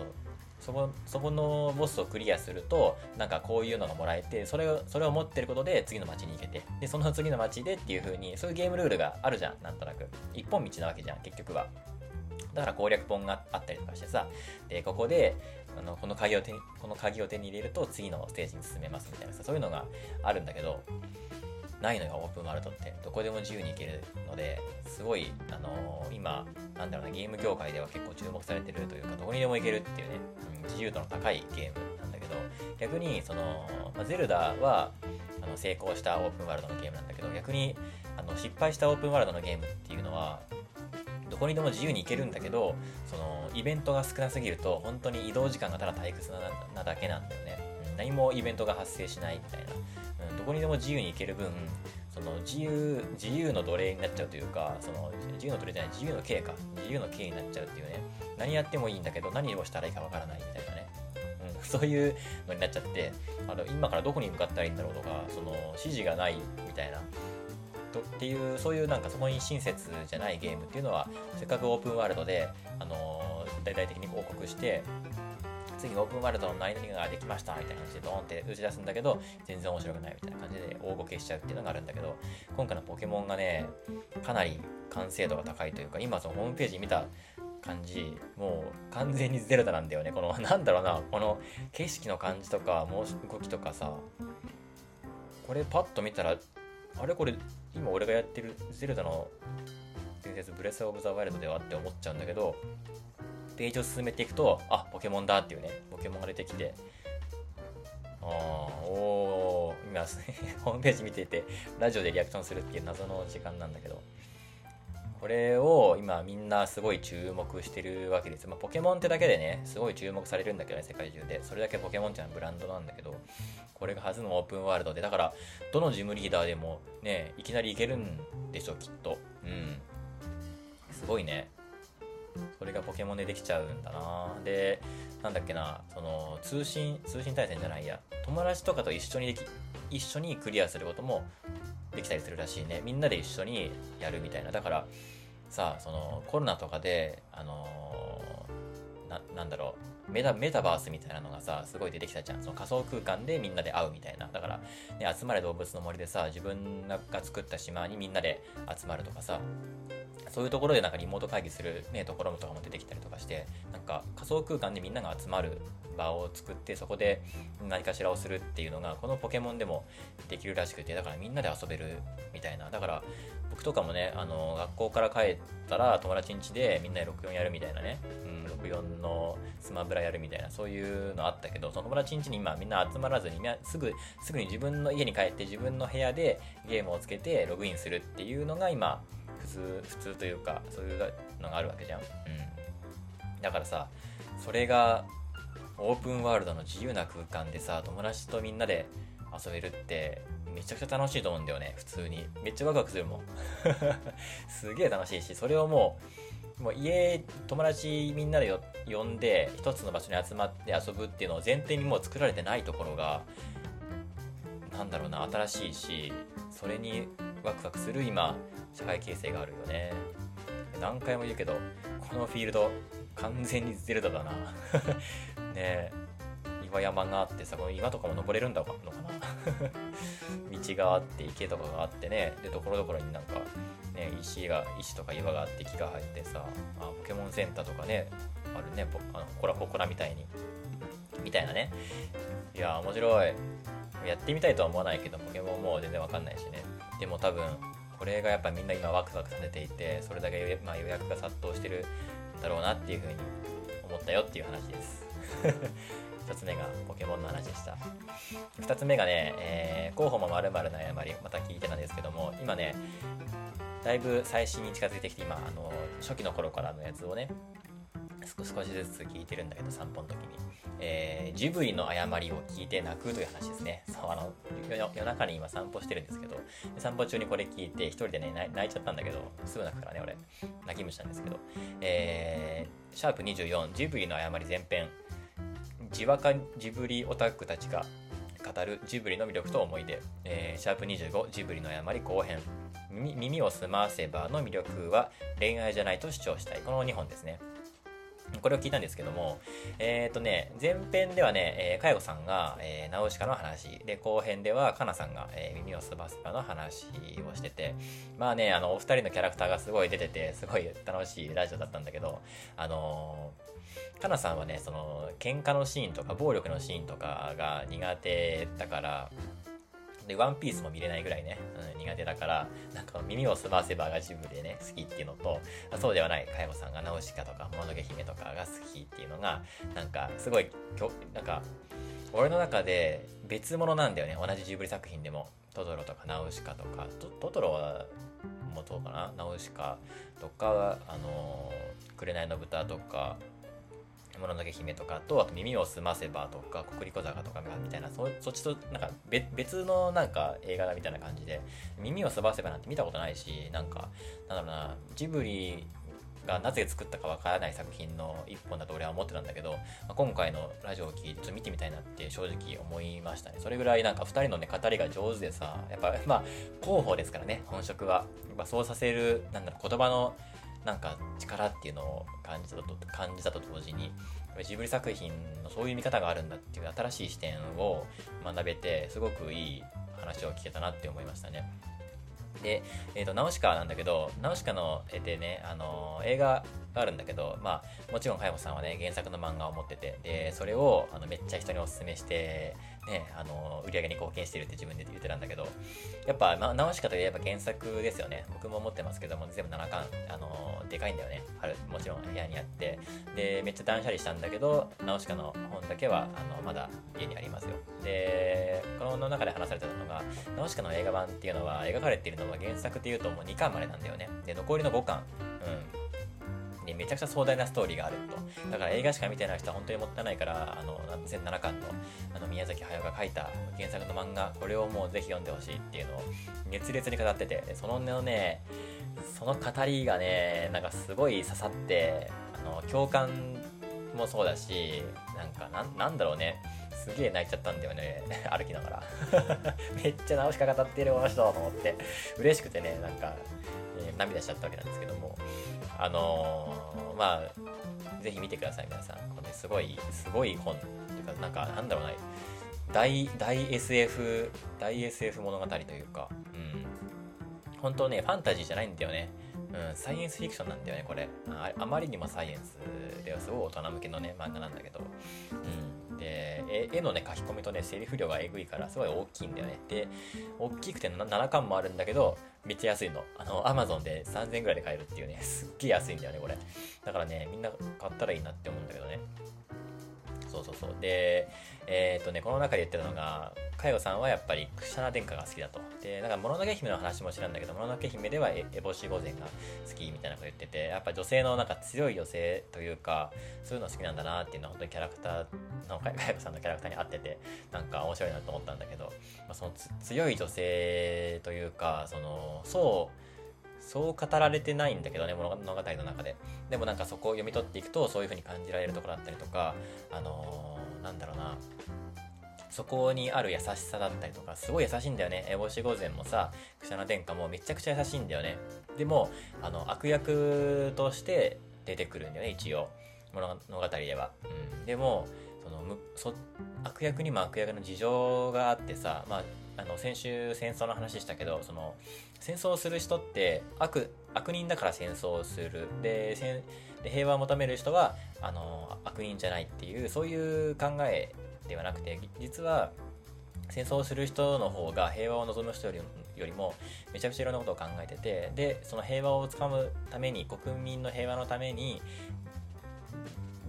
Speaker 1: そこそこのボスをクリアするとなんかこういうのがもらえてそれをそれを持ってることで次の街に行けて。でその次の街でっていう風にそういうゲームルールがあるじゃんなんとなく。一本道なわけじゃん結局は。だから攻略本があったりとかしてさ。でここであのこの鍵を手にこの鍵を手に入れると次のステージに進めますみたいなさそういうのがあるんだけどないのよオープンワールドってどこでも自由に行けるのですごい、あのー、今なんだろうなゲーム業界では結構注目されてるというかどこにでも行けるっていうね、うん、自由度の高いゲームなんだけど逆にその、まあ、ゼルダはあの成功したオープンワールドのゲームなんだけど逆にあの失敗したオープンワールドのゲームっていうのはこにでも自由に行けるんだけどそのイベントが少なすぎると本当に移動時間がただ退屈なだけなんだよね、うん、何もイベントが発生しないみたいな。うん、どこにでも自由に行ける分その自由自由の奴隷になっちゃうというかその自由の奴隷じゃない自由の刑か。自由の刑になっちゃうっていうね。何やってもいいんだけど何をしたらいいかわからないみたいなね、うん、そういうのになっちゃってあの今からどこに向かったらいいんだろうとかその指示がないみたいな。っていうそういうなんかそこに親切じゃないゲームっていうのはせっかくオープンワールドで、あの大々的に報告して次オープンワールドの何々ができましたみたいな感じでドーンって打ち出すんだけど全然面白くないみたいな感じで大ごけしちゃうっていうのがあるんだけど今回のポケモンがねかなり完成度が高いというか今そのホームページ見た感じもう完全にゼルダなんだよね。この なんだろうなこの景色の感じとか動きとかさこれパッと見たらあれこれ今俺がやってるゼルダの伝説ブレス・オブ・ザ・ワイルドではって思っちゃうんだけどページを進めていくと、あ、ポケモンだっていうね、ポケモンが出てきて、あおー、今、ホームページ見ていて、ラジオでリアクションするっていう謎の時間なんだけど、これを今みんなすごい注目してるわけです。まあ、ポケモンってだけでね、すごい注目されるんだけどね、世界中で。それだけポケモンっていうのブランドなんだけど、これが初のオープンワールドで、だから、どのジムリーダーでもね、いきなりいけるんでしょ、きっと。うん。すごいね。それがポケモンでできちゃうんだなでなんだっけなその通信通信対戦じゃないや友達とかと一緒にでき一緒にクリアすることもできたりするらしいね。みんなで一緒にやるみたいな。だからさあそのコロナとかであのななんだろう。メタメタバースみたいなのがさすごい出てきたじゃん。その仮想空間でみんなで会うみたいな。だから、ね、集まれ動物の森でさ自分が作った島にみんなで集まるとかさ。そういうところでなんかリモート会議する、ね、ところとかも出てきたりとかしてなんか仮想空間でみんなが集まる場を作ってそこで何かしらをするっていうのがこのポケモンでもできるらしくてだからみんなで遊べるみたいな。だから僕とかもねあの学校から帰ったら友達ん家でみんなで64やるみたいなね、うん、64のスマブラやるみたいなそういうのあったけどその友達ん家に今みんな集まらずにすぐすぐに自分の家に帰って自分の部屋でゲームをつけてログインするっていうのが今通普通というかそういうのがあるわけじゃん、うん、だからさそれがオープンワールドの自由な空間でさ友達とみんなで遊べるってめちゃくちゃ楽しいと思うんだよね普通に。めっちゃワクワクするもん。すげえ楽しいしそれをもうもう家友達みんなで呼んで一つの場所に集まって遊ぶっていうのを前提にもう作られてないところがなんだろうな新しいしそれにワクワクする今。社会形成があるよね。何回も言うけどこのフィールド完全にゼルダだな。ね岩山があってさこの岩とかも登れるんだのかな。道があって池とかがあってね。でところどころになんか、ね、石が石とか岩があって木が入ってさあポケモンセンターとかねあるね。あのコラココラみたいに。みたいなね。いや面白い。やってみたいとは思わないけどポケモンも全然わかんないしね。でも多分これがやっぱみんな今ワクワクさせていてそれだけ、まあ、予約が殺到してるだろうなっていうふうに思ったよっていう話です。1つ目がポケモンの話でした。2つ目がね、えー、候補もまるの誤りまた聞いてたんですけども今ねだいぶ最新に近づいてきて今あの初期の頃からのやつをね少しずつ聞いてるんだけど散歩の時に、えー、ジブリの誤りを聞いて泣くという話ですね。そうあの夜中に今散歩してるんですけど散歩中にこれ聞いて一人でね泣いちゃったんだけどすぐ泣くからね俺。泣き虫なんですけど。えー、シャープ24ジブリの誤り前編。ジワカジブリオタクたちが語るジブリの魅力と思い出、えー、シャープ25ジブリの誤り後編。耳を澄ませばの魅力は恋愛じゃないと主張したい。この2本ですね。これを聞いたんですけども、えっ、ー、とね、前編ではね、えー、かよさんが、えー、ナウシカの話、で、後編ではかなさんが、えー、耳をすばすばの話をしてて、まあね、あの、お二人のキャラクターがすごい出てて、すごい楽しいラジオだったんだけど、あのー、かなさんはね、その、喧嘩のシーンとか、暴力のシーンとかが苦手だから、で、ワンピースも見れないぐらいね、うん、苦手だから、なんか耳をすませばがジブでね、好きっていうのと、そうではない、かやさんがナウシカとか、もののけ姫とかが好きっていうのが、なんか、すごい、なんか、俺の中で別物なんだよね、同じジブリ作品でも。トトロとかナウシカとか、トトロは、もそうかなナウシカとか、あの紅の豚とか、もののけ姫とかと、あと耳をすませばとか、国立小坂とかみたいな、そそっちとなんか別のなんか映画だみたいな感じで、耳をすませばなんて見たことないし、なんか、なんだろうな、ジブリがなぜ作ったかわからない作品の一本だと俺は思ってたんだけど、まあ、今回のラジオを聞いてちょっと見てみたいなって正直思いましたね。それぐらいなんか2人のね、語りが上手でさ、やっぱまあ、広報ですからね、本職は。やっぱそうさせる、なんだろう、言葉のなんか力っていうのを感じたと感じたと同時にジブリ作品のそういう見方があるんだっていう新しい視点を学べてすごくいい話を聞けたなって思いましたね。で、え、ー、と、ナウシカなんだけど、ナウシカの絵でね、あのー、映画があるんだけど、まあ、もちろん、かやさんはね、原作の漫画を持ってて、で、それを、あの、めっちゃ人にお勧めして、ね、あの、売り上げに貢献してるって自分で言ってたんだけど、やっぱ、まあ、ナウシカといえば原作ですよね。僕も持ってますけども、全部7巻、あの、でかいんだよね。もちろん部屋にあって、で、めっちゃ断捨離したんだけど、ナウシカの本だけは、あの、まだ家にありますよ。で、この中で話されてたのが、ナウシカの映画版っていうのは、描かれているのは原作っていうともう2巻までなんだよね。で、残りの5巻、うん、めちゃくちゃ壮大なストーリーがあると。だから映画しか見てない人は本当にもったいないから、あの、全7巻のあの宮崎駿が書いた原作の漫画、これをもうぜひ読んでほしいっていうのを熱烈に語ってて、そのね、その語りがね、なんかすごい刺さって、あの、共感もそうだし、なんかな、なんだろうね。すげえ泣いちゃったんだよね。歩きながら。めっちゃ直しか語ってるこの人と思って。嬉しくてね、なんか、えー、涙しちゃったわけなんですけども。あのー、まあ、ぜひ見てください、皆さん。これすごい、すごい本。っていうか、なんか、なんだろうな、大、大 SF、大 SF 物語というか、うん。本当ね、ファンタジーじゃないんだよね。うん、サイエンスフィクションなんだよね、これ。あまりにもサイエンスではすごい大人向けのね、漫画なんだけど。うん。で、絵のね、書き込みとね、セリフ量がえぐいから、すごい大きいんだよね。で、大きくて7巻もあるんだけど、めっちゃ安いの。あの、アマゾンで3000円ぐらいで買えるっていうね、すっげえ安いんだよね、これ。だからね、みんな買ったらいいなって思うんだけどね。そうそうそう。で、えー、っとね、この中で言ってるのが、かよさんはやっぱりクシャナ殿下が好きだと。で、なんか、もののけ姫の話も知らんだけど、もののけ姫ではエボシ御前が好きみたいなこと言ってて、やっぱ女性のなんか強い女性というか、そういうの好きなんだなっていうのは本当にキャラクターの、かよさんのキャラクターに合ってて、なんか面白いなと思ったんだけど、まあ、その強い女性というか、その、そう、そう語られてないんだけどね、物語の中で。でもなんかそこを読み取っていくと、そういう風に感じられるところだったりとか、あのー、なんだろうな、そこにある優しさだったりとか、すごい優しいんだよね。エボシ御前もさ、クシャナ殿下もめちゃくちゃ優しいんだよね。でも、あの、悪役として出てくるんだよね、一応。物語では。うん。でも、そのむ、そ悪役にも悪役の事情があってさ、まあ、あの、先週戦争の話したけど、その、戦争する人って悪、悪人だから戦争をする。で、で平和を求める人は、あの、悪人じゃないっていう、そういう考えではなくて、実は、戦争をする人の方が平和を望む人よりよりもめちゃくちゃいろんなことを考えててでその平和をつかむために国民の平和のために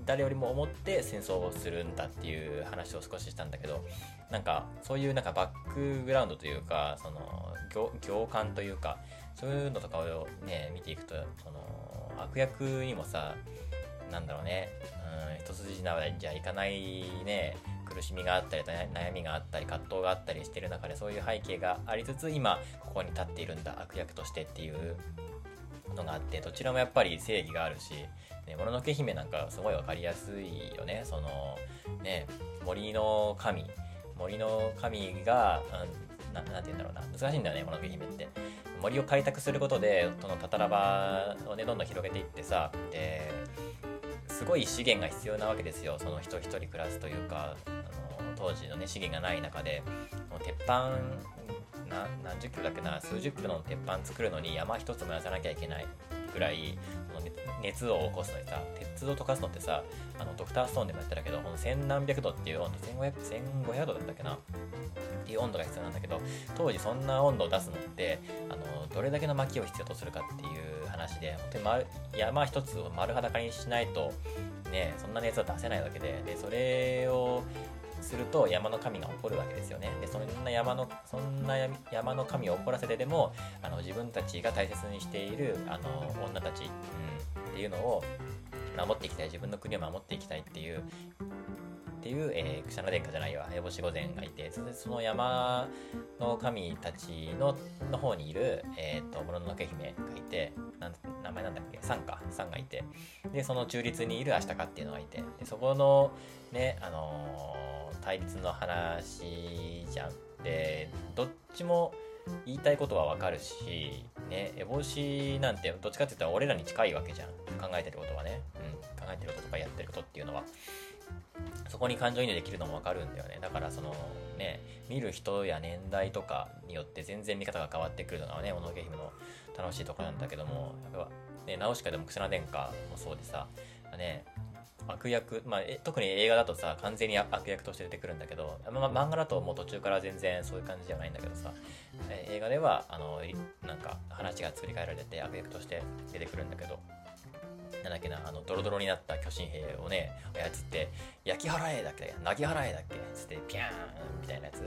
Speaker 1: 誰よりも思って戦争をするんだっていう話を少ししたんだけどなんかそういうなんかバックグラウンドというかその行間というかそういうのとかをね見ていくとその悪役にもさなんだろうねうん一筋縄じゃいかないね苦しみがあったり悩みがあったり葛藤があったりしてる中でそういう背景がありつつ今ここに立っているんだ悪役としてっていうのがあってどちらもやっぱり正義があるしね、もののけ姫なんかすごい分かりやすいよね。その、ね、森の神、森の神が、ななんて言うんだろうな、難しいんだよね、もののけ姫って。森を開拓することで、そのタタラバをね、どんどん広げていってさ、で、すごい資源が必要なわけですよ。その人一人暮らすというかあの当時のね資源がない中で。もう鉄板な何十キロだっけな。数十キロの鉄板作るのに山一つ燃やさなきゃいけないぐらい熱を起こすのにさ鉄を溶かすのってさあのドクターストーンでもやったけどこの千何百度っていう温度1500 1500度だったっけな？っていう温度が必要なんだけど当時そんな温度を出すのってあのどれだけの薪を必要とするかっていう話で本当に丸山一つを丸裸にしないとねそんな熱は出せないわけででそれをすると山の神が怒るわけですよね。でそんな山のそんな山の神を怒らせてでもあの自分たちが大切にしているあの女たち、うん、っていうのを守っていきたい自分の国を守っていきたいっていうっていう、えー、クシャナ殿下じゃないわ、烏帽子御前がいて、その山の神たちのの方にいる、えっ、ー、と、諸のけ姫がいて、なん名前なんだっけ、サンか、サンがいて、で、その中立にいるアシタカっていうのがいて、でそこの、ね、あのー、対立の話じゃん。で、どっちも言いたいことはわかるし、ね、烏帽子なんてどっちかって言ったら俺らに近いわけじゃん。考えてることはね。うん、考えてることとかやってることっていうのは。そこに感情移入できるのもわかるんだよね。だからそのね、見る人や年代とかによって全然見方が変わってくるのがね、小野家姫の楽しいとこなんだけども、やっぱね、ナウシカでもクセナ殿下もそうでさ、ね、悪役、まあ、特に映画だとさ、完全に悪役として出てくるんだけど、ま、漫画だともう途中から全然そういう感じじゃないんだけどさ、え映画では、あの、なんか話が作り変えられて悪役として出てくるんだけど、なんだっけな、あの、ドロドロになった巨神兵をね、操って、焼き払えだっけ泣き払えだっけつって、ピャーンみたいなやつ。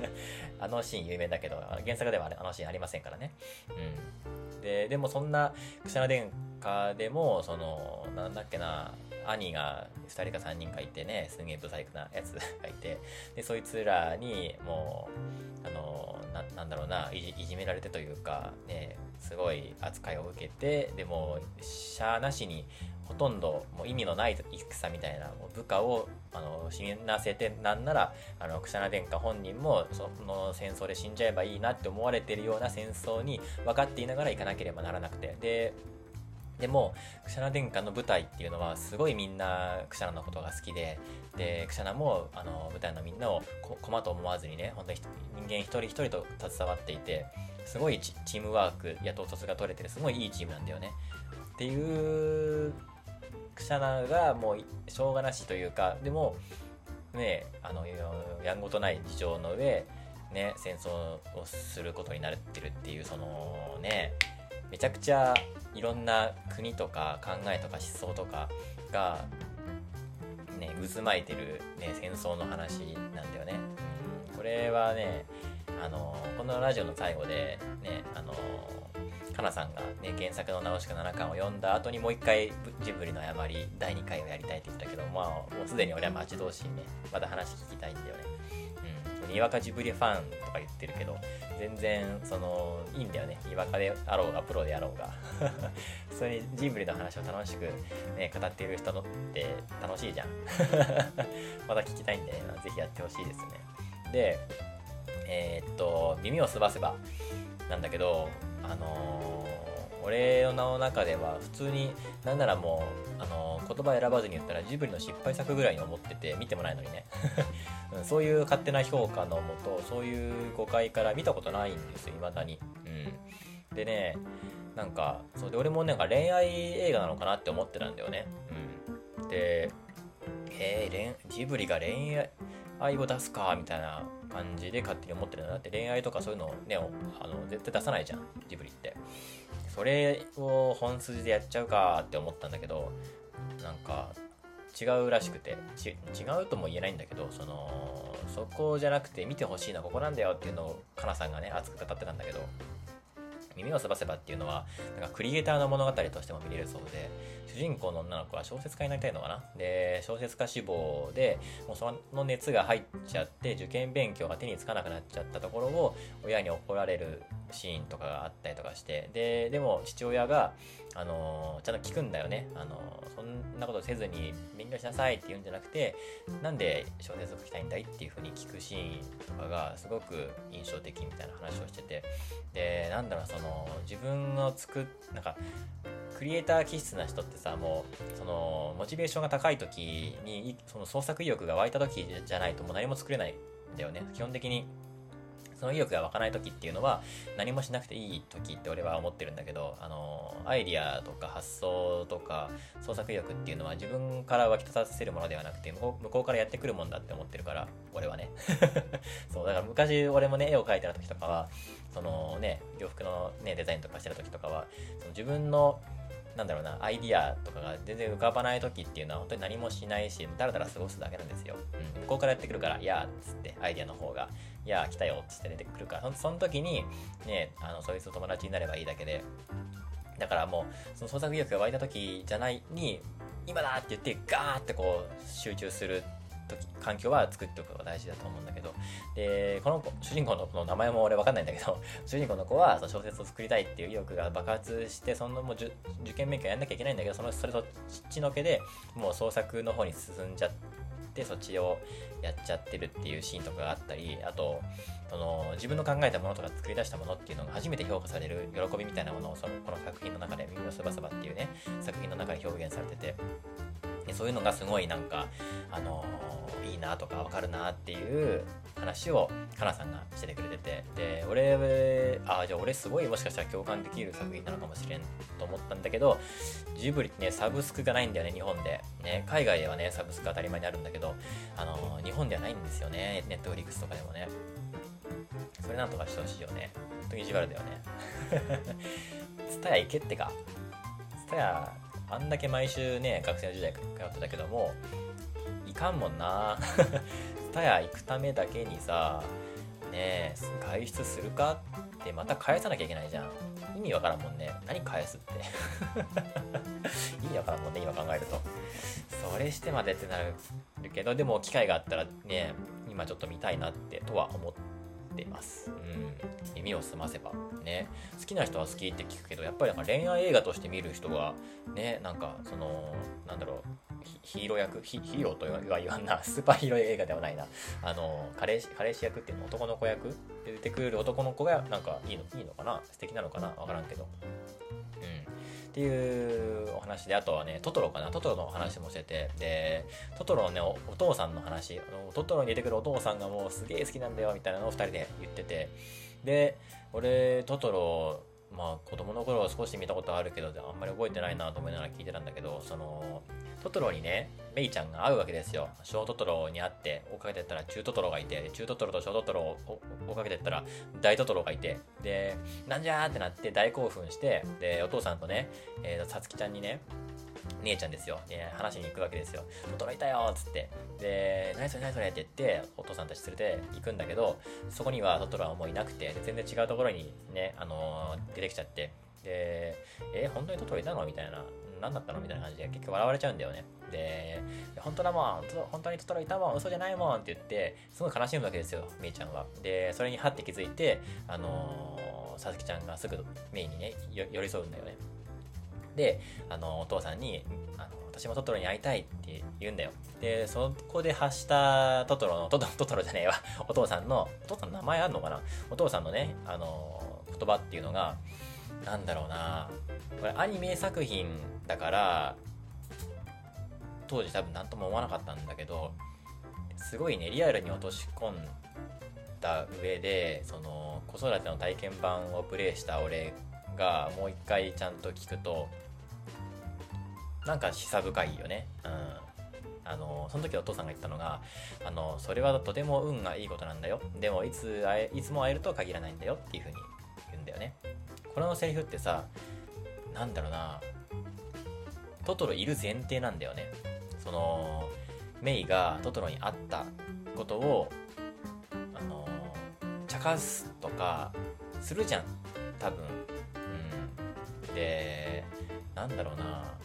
Speaker 1: あのシーン有名だけど、原作ではあのシーンありませんからね。うん。で、でもそんな、クシャナ殿下でも、その、なんだっけな、兄が2人か3人かいてね、すんげえブサイクなやつ がいて、で、そいつらに、もう、あの、なんだろうないじ、められてというか、ね、すごい扱いを受けて、でも、しゃーなしに、ほとんどもう意味のない戦みたいな部下をあの死なせてなんならあのクシャナ殿下本人もその戦争で死んじゃえばいいなって思われてるような戦争に分かっていながら行かなければならなくて。ででも、クシャナ殿下の舞台っていうのは、すごいみんなクシャナのことが好きで、で、クシャナも、あの、舞台のみんなを駒と思わずにね、本当に人間一人一人と携わっていて、すごいチームワークや統率が取れてる、すごいいいチームなんだよね。っていうクシャナがもうしょうがなしというか、でも、ね、あの、やんごとない事情の上、ね、戦争をすることになってるっていう、そのね、めちゃくちゃいろんな国とか考えとか思想とかがね渦巻いてる、ね、戦争の話なんだよね。うん、これはねあのこのラジオの最後でねあのかなさんが、ね、原作の「ナウシカ七巻」を読んだ後にもう一回ジブリの誤り第2回をやりたいって言ったけどまあもうすでに俺は待ち遠しいねまだ話聞きたいんだよね。にわかジブリファンとか言ってるけど全然そのいいんだよね。にわかであろうがプロであろうが。それにジブリの話を楽しく、ね、語っている人のって楽しいじゃん。また聞きたいんで、ね、ぜひやってほしいですね。でえー、っと耳をすばせばなんだけどあのー、俺の名の中では普通になんならもう、あの、言葉選ばずに言ったらジブリの失敗作ぐらいに思ってて見てもないのにね。うん、そういう勝手な評価のもとそういう誤解から見たことないんですよ未だに、うん、でねなんかそうで俺もなんか恋愛映画なのかなって思ってたんだよね、うん、でえー、ジブリが恋愛を出すかみたいな感じで勝手に思ってるんだって恋愛とかそういうのねあの絶対出さないじゃんジブリって。それを本筋でやっちゃうかって思ったんだけどなんか違うらしくて。違うとも言えないんだけどそのそこじゃなくて見てほしいのはここなんだよっていうのをかなさんがね熱く語ってたんだけど耳をすばせばっていうのはなんかクリエイターの物語としても見れるそうで主人公の女の子は小説家になりたいのかな？で小説家志望でもうその熱が入っちゃって受験勉強が手につかなくなっちゃったところを親に怒られるシーンとかがあったりとかしてででも父親があのちゃんと聞くんだよね。あのそんなことせずに勉強しなさいって言うんじゃなくて、なんで小説を書きたいんだいっていう風に聞くシーンとかがすごく印象的みたいな話をしてて、で、なんだろう、その自分の作っ、なんか、クリエイター気質な人ってさもうそのモチベーションが高い時にその創作意欲が湧いた時じゃないともう何も作れないんだよね。基本的にその意欲が湧かない時っていうのは何もしなくていい時って俺は思ってるんだけどあのアイディアとか発想とか創作意欲っていうのは自分から湧き立たせるものではなくて向こう向こうからやってくるもんだって思ってるから俺はね。そうだから昔俺もね絵を描いてた時とかはそのね洋服のねデザインとかしてる時とかはその自分のなんだろうな、アイディアとかが全然浮かばない時っていうのは本当に何もしないし、だらだら過ごすだけなんですよ。うん。向こうからやってくるから、いやーっつって、アイディアの方が、いやー来たよっつって出てくるから、その時に、ね、あの、そいつと友達になればいいだけで、だからもう、その創作意欲が湧いた時じゃないに、今だって言って、ガーってこう、集中する時環境は作っておくのが大事だと思うんだけど。でこの子主人公のの名前も俺分かんないんだけど 主人公の子はその小説を作りたいっていう意欲が爆発してそのもう受験勉強やんなきゃいけないんだけどそのそれとちのけでもう創作の方に進んじゃってそっちをやっちゃってるっていうシーンとかがあったりあとその自分の考えたものとか作り出したものっていうのが初めて評価される喜びみたいなものをそのこの作品の中で「耳のすばさば」っていうね作品の中で表現されてて。そういうのがすごいなんかあのいいなとかわかるなっていう話をかなさんがしててくれてて。で俺あじゃあ俺すごいもしかしたら共感できる作品なのかもしれんと思ったんだけどジブリってねサブスクがないんだよね日本で。ね海外ではねサブスク当たり前にあるんだけどあの日本ではないんですよねネットフリックスとかでもね。それなんとかしてほしいよね。本当に意地悪だよね。ツタヤ行けってか。ツタヤあんだけ毎週ね学生時代通ってたけどもいかんもんな。タヤ行くためだけにさね外出するかってまた返さなきゃいけないじゃん。意味わからんもんね。何返すって。意味わからんもんね今考えると。それしてまでってなるけどでも機会があったらね今ちょっと見たいなってとは思ってます。うん。耳を澄ませば。ね。好きな人は好きって聞くけど、やっぱりなんか恋愛映画として見る人が、ね、なんか、その、なんだろう、ヒーロー役ヒ、ーローとは言わんな、スーパーヒーロー映画ではないな。あの、彼氏、彼氏役っていうの男の子役で出てくる男の子が、なんかいいの、いいのかな？素敵なのかな？わからんけどうん。っていうお話で、あとはね、トトロかな？トトロの話もしてて、で、トトロのね、お父さんの話、あのトトロに出てくるお父さんがもうすげえ好きなんだよ、みたいなのを2人で言ってて、で、俺、トトロ、まあ子供の頃は少し見たことあるけど、あんまり覚えてないなと思いながら聞いてたんだけど、その、トトロにね、メイちゃんが会うわけですよ。小トトロに会って、追っかけてったら中トトロがいて、中トトロと小トトロを追っかけてったら大トトロがいて、で、なんじゃーってなって大興奮して、で、お父さんとね、えー、さつきちゃんにね、姉ちゃんですよ。で、話に行くわけですよ。トトロいたよっつって。で、何それ何それって言って、お父さんたち連れて行くんだけど、そこにはトトロはもういなくて、全然違うところにね、あのー、出てきちゃって、で、え本当にトトロいたの？みたいな。何だったの？みたいな感じで結局笑われちゃうんだよね。で、本当だもん、本当にトトロいたもん、嘘じゃないもんって言って、すごい悲しむわけですよ、メイちゃんは。で、それにはって気づいて、あのー、さつきちゃんがすぐメイにね、寄り添うんだよね。で、あの、お父さんに、あの、私もトトロに会いたいって言うんだよ。で、そこで発したトトロの、トトトトロじゃねえわ、お父さんの、お父さんの名前あんのかな？お父さんのね、あの、言葉っていうのが、なんだろうな。これアニメ作品だから当時多分何とも思わなかったんだけどすごいねリアルに落とし込んだ上でその子育ての体験版をプレイした俺がもう一回ちゃんと聞くとなんか示唆深いよね。うん。あのその時お父さんが言ったのがあのそれはとても運がいいことなんだよ。でもいつ会えいつも会えるとは限らないんだよっていうふうに言うんだよね。このセリフってさなんだろうな。トトロいる前提なんだよね。そのメイがトトロに会ったことをあの茶化すとかするじゃん。多分。うん。でなんだろうな。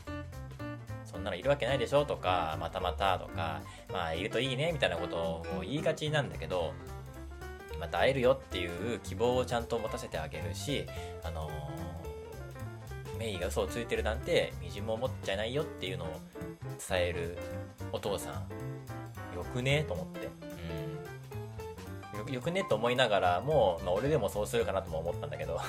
Speaker 1: そんなのいるわけないでしょとかまたまたとかまあいるといいねみたいなことを言いがちなんだけどまた会えるよっていう希望をちゃんと持たせてあげるしあのメイが嘘をついてるなんてみじも思っちゃいないよっていうのを伝えるお父さんよくね？と思って。よくねと思いながらも、まあ、俺でもそうするかなとも思ったんだけど。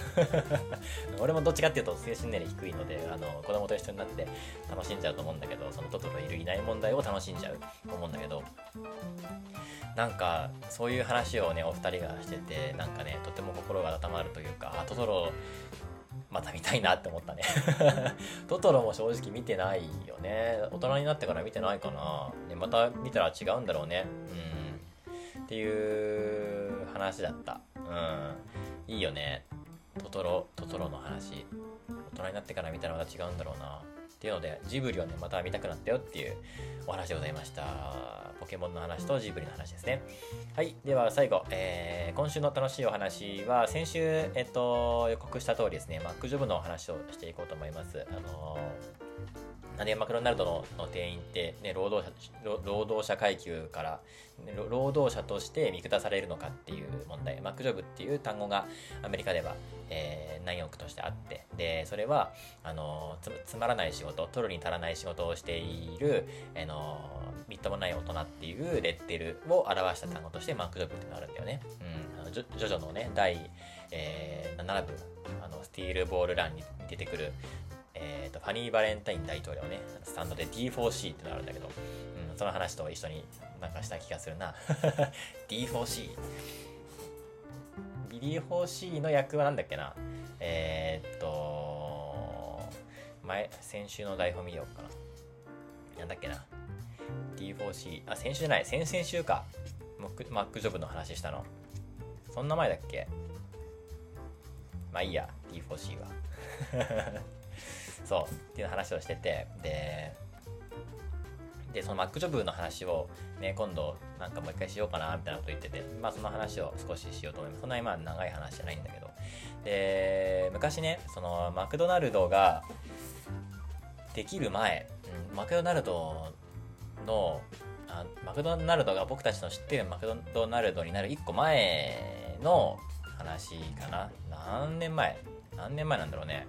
Speaker 1: 俺もどっちかっていうと精神年齢低いのであの子供と一緒になって楽しんじゃうと思うんだけどそのトトロいるいない問題を楽しんじゃうと思うんだけど。なんかそういう話をねお二人がしててなんかねとても心が温まるというかあトトロまた見たいなって思ったね。トトロも正直見てないよね。大人になってから見てないかな。でまた見たら違うんだろうね。うん。っていう話だった。うん。いいよね。トトロトトロの話。大人になってから見たらまた違うんだろうな。っていうのでジブリをねまた見たくなったよっていうお話でございました。ポケモンの話とジブリの話ですね。はい。では最後、えー、今週の楽しいお話は先週、えっと、予告した通りですね。マックジョブのお話をしていこうと思います。あのー、でマクドナルドのの店員って、ね、労働者労働者階級から労働者として見下されるのかっていう問題。マックジョブっていう単語がアメリカでは、えー、難易としてあって。でそれはあのつまらない仕事取るに足らない仕事をしている、あのみっともない大人っていうレッテルを表した単語としてマックジョブってのがあるんだよね、うん、あのジョジョジョのね第、えー、7部あのスティールボールランに出てくるえーと、ファニー・バレンタイン大統領ね、スタンドで D4C ってのがあるんだけど、うん、その話と一緒になんかした気がするな。D4C。D4C の役はなんだっけなえー、っと、前、先週の台本見ようかな。なんだっけな D4C。あ、先週じゃない、先々週か。マックマックジョブの話したの。そんな前だっけまあいいや、D4C は。そう、っていう話をしてて、で、で、その Mac ジョブの話をね、今度なんかもう一回しようかな、みたいなこと言ってて、まあその話を少ししようと思います。そんなにまあ長い話じゃないんだけど。で、昔ね、そのマクドナルドができる前、うん、マクドナルドのあ、マクドナルドが僕たちの知ってるマクドナルドになる1個前の話かな。何年前？何年前なんだろうね。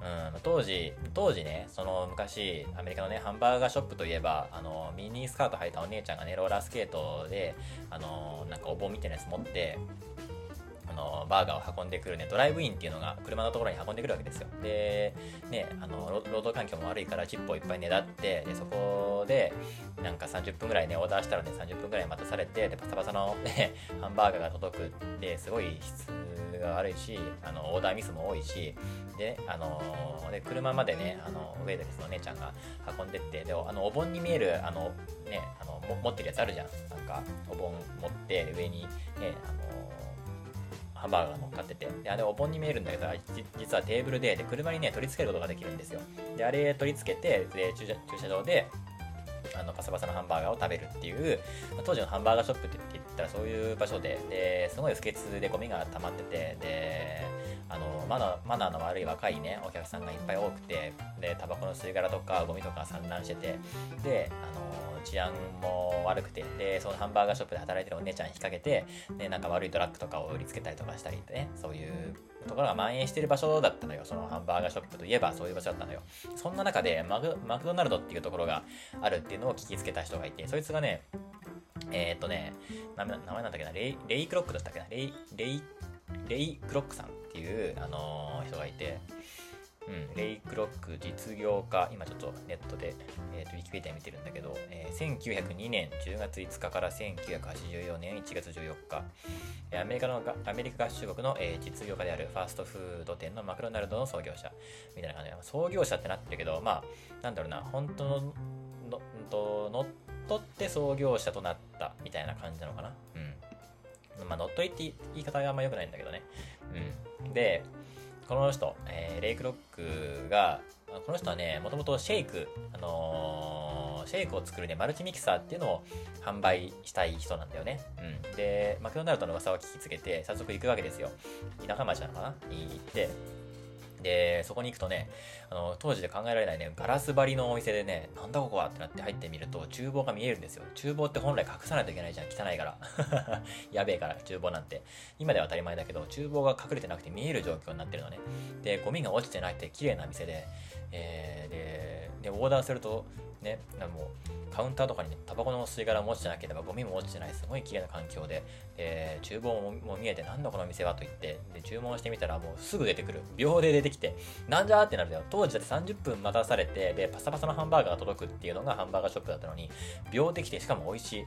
Speaker 1: うん、当時、当時ね、その昔、アメリカのね、ハンバーガーショップといえば、あの、ミニスカート履いたお姉ちゃんがね、ローラースケートで、あの、なんかお盆みたいなやつ持って、の、バーガーを運んでくるね、ドライブインっていうのが車のところに運んでくるわけですよ。で、ね、あの、労働環境も悪いからチップをいっぱいねだって、で、そこで、なんか30分ぐらいね、オーダーしたらね、30分ぐらい待たされて、で、パサパサのね、ハンバーガーが届くって、すごい質が悪いし、あの、オーダーミスも多いし、で、あの、で車までね、あのウェイドレスの姉ちゃんが運んでって、で、あの、お盆に見える、あの、ね、あの、持ってるやつあるじゃん。なんか、お盆持って、上に、ね、あのハンバーガー乗っかってて、で、あれお盆に見えるんだけど、実はテーブルで、で、車にね、取り付けることができるんですよ。で、あれ取り付けて、で、駐車駐車場で、あのパサパサのハンバーガーを食べるっていう、当時のハンバーガーショップって言ったらそういう場所で、ですごい不潔でゴミが溜まってて、で、あのマナーマナーの悪い若いねお客さんがいっぱい多くてでタバコの吸い殻とかゴミとか散乱しててであの治安も悪くてでそのハンバーガーショップで働いてるお姉ちゃん引っ掛けてでなんか悪いドラッグとかを売りつけたりとかしたりってねそういうところが蔓延してる場所だったのよ。そのハンバーガーショップといえばそういう場所だったのよ。そんな中でマクマクドナルドっていうところがあるっていうのを聞きつけた人がいてそいつがねえー、っとね名前なんだっけな？レイレイクロックだったっけな？レイレイレイ・クロックさんっていう、あのー、人がいて、うん、レイ・クロック実業家、今ちょっとネットで、えーと、ウィキペディア見てるんだけど、えー、1902年10月5日から1984年1月14日、アメリカのアメリカ合衆国の、えー、実業家であるファーストフード店のマクドナルドの創業者みたいな感じで、創業者ってなってるけど、まあ、なんだろうな、本当ののの乗っ取って創業者となったみたいな感じなのかな。うん。まあ、乗っ取りって言い方があんま良くないんだけどね。うん。で、この人、えー、レイクロックが、この人はね、もともとシェイク、あのー、シェイクを作るね、マルチミキサーっていうのを販売したい人なんだよね。うん。で、マクドナルドの噂を聞きつけて、早速行くわけですよ。田舎町なのかなに行って、で、そこに行くとね、あの、当時で考えられないね、ガラス張りのお店でね、なんだここはってなって入ってみると、厨房が見えるんですよ。厨房って本来隠さないといけないじゃん、汚いから。やべえから、厨房なんて。今では当たり前だけど、厨房が隠れてなくて見える状況になってるのね。で、ゴミが落ちてなくて綺麗な店で、えー、で、で、オーダーすると、ね、もうカウンターとかにね、タバコの吸い殻も落ちてなければ、ゴミも落ちてない、すごい綺麗な環境で、えー、厨房も見えて、なんだこの店はと言って、で、注文してみたら、もうすぐ出てくる。秒で出てきて、なんじゃーってなるんだよ。当時だって30分待たされて、で、パサパサのハンバーガーが届くっていうのがハンバーガーショップだったのに、秒できて、しかも美味しい。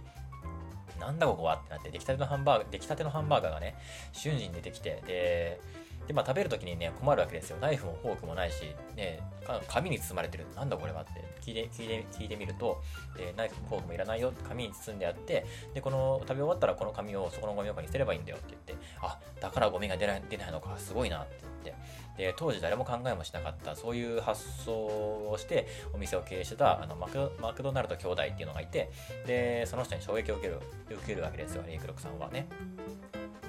Speaker 1: なんだここはってなって、出来たてのハンバーガー、出来たてのハンバーガーがね、瞬時に出てきて、で、で、まあ、食べるときにね、困るわけですよ。ナイフもフォークもないし、ね、紙に包まれてる。なんだこれはって聞いて、聞いて、聞いてみると、えナイフもフォークもいらないよって紙に包んであって、で、この、食べ終わったらこの紙をそこのゴミ箱に捨てればいいんだよって言って、あ、だからゴミが出ない出ないのか、すごいなって言って、で、当時誰も考えもしなかった、そういう発想をして、お店を経営してた、あのマク、マクドナルド兄弟っていうのがいて、で、その人に衝撃を受ける、受けるわけですよ、レイクロックさんはね。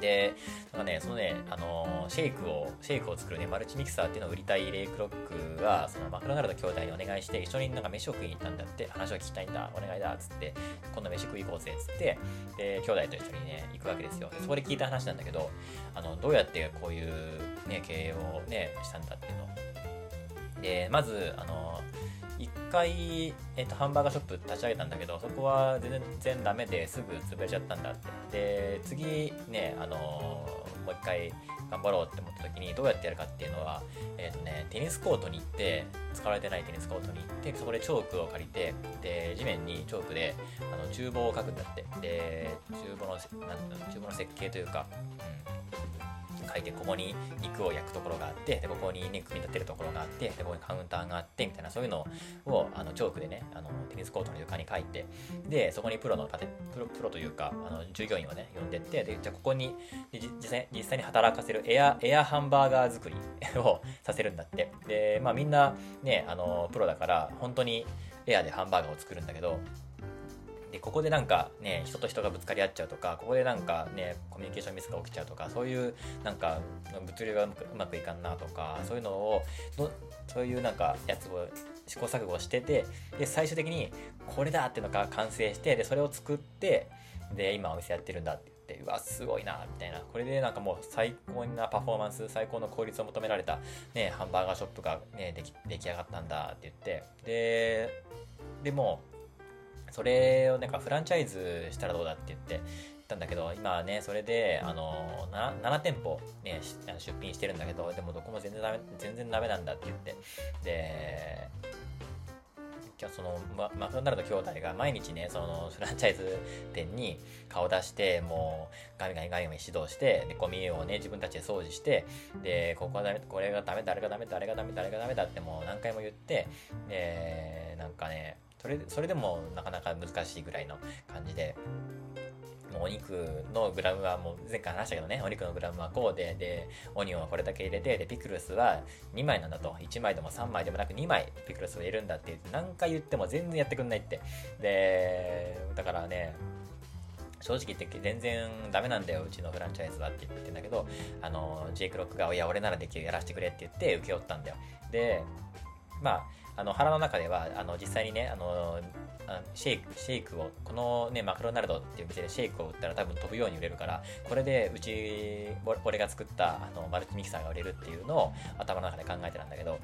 Speaker 1: で、なんかね、そのね、あのシェイクを、シェイクを作るね、マルチミキサーっていうのを売りたいレイクロックが、そのマクドナルド兄弟にお願いして、一緒になんか飯を食いに行ったんだって、話を聞きたいんだ、お願いだ、つって、今度飯食い行こうぜ、つって、で、兄弟と一緒にね、行くわけですよ。でそこで聞いた話なんだけど、あの、どうやってこういうね、経営をね、したんだっていうの。で、まず、あの、一回、えっと、ハンバーガーショップ立ち上げたんだけど、そこは全然ダメですぐ潰れちゃったんだって。で、次ね、あのもう一回頑張ろうって思った時にどうやってやるかっていうのは、えっ、とね、テニスコートに行って、使われてないテニスコートに行って、そこでチョークを借りて、で、地面にチョークで、あの、厨房を描くんだって。で、厨房の、なん厨房の設計というか、うん、書いて、ここに肉を焼くところがあって、で、ここにね、組み立てるところがあって、で、ここにカウンターがあって、みたいな、そういうのを、あの、チョークでね、あの、テニスコートの床に書いて、で、そこにプロの、プロ、プロというか、あの、従業員をね、呼んでって、で、じゃあここに、実際、実際に働かせるエア、エアハンバーガー作り をさせるんだって。で、まあみんな、ね、あの、プロだから、本当にエアでハンバーガーを作るんだけど、でここでなんかね人と人がぶつかり合っちゃうとかここでなんかねコミュニケーションミスが起きちゃうとかそういうなんか物流がうまくいかんなとかそういうのをそういうなんかやつを試行錯誤しててで最終的にこれだっていうのが完成してでそれを作ってで今お店やってるんだって言ってうわすごいなみたいな。これでなんかもう最高なパフォーマンス最高の効率を求められた、ね、ハンバーガーショップが、ね、でき出来上がったんだって言って。ででもそれをなんかフランチャイズしたらどうだって言って、たんだけど、今ね、それで、あの、7, 7店舗ね、出品してるんだけど、でもどこも全然ダメ、全然ダメなんだって言って、で、今日そのママクドナルド兄弟が毎日ね、そのフランチャイズ店に顔出して、もうガミガミガミガミ指導して、で、ゴミをね、自分たちで掃除して、で、ここはダメ、これがダメ、誰がダメ、誰がダメ、誰がダメだってもう何回も言って、で、なんかね、それそれでもなかなか難しいぐらいの感じで、もうお肉のグラムはもう前回話したけどね、お肉のグラムはこうで、で、オニオンはこれだけ入れて、で、ピクルスは2枚なんだと。1枚でも3枚でもなく2枚ピクルスを入れるんだって何回言っても全然やってくんないって。で、だからね、正直言って全然ダメなんだよ、うちのフランチャイズはって言ってんだけど、あの、ジェイクロックが、いや、俺ならできる、やらせてくれって言って請け負ったんだよ。で、まあ、あの腹の中ではあの実際にねあのシェイクシェイクをこのねマクドナルドっていう店でシェイクを売ったら多分飛ぶように売れるからこれでうち俺が作ったあのマルチミキサーが売れるっていうのを頭の中で考えてたんだけど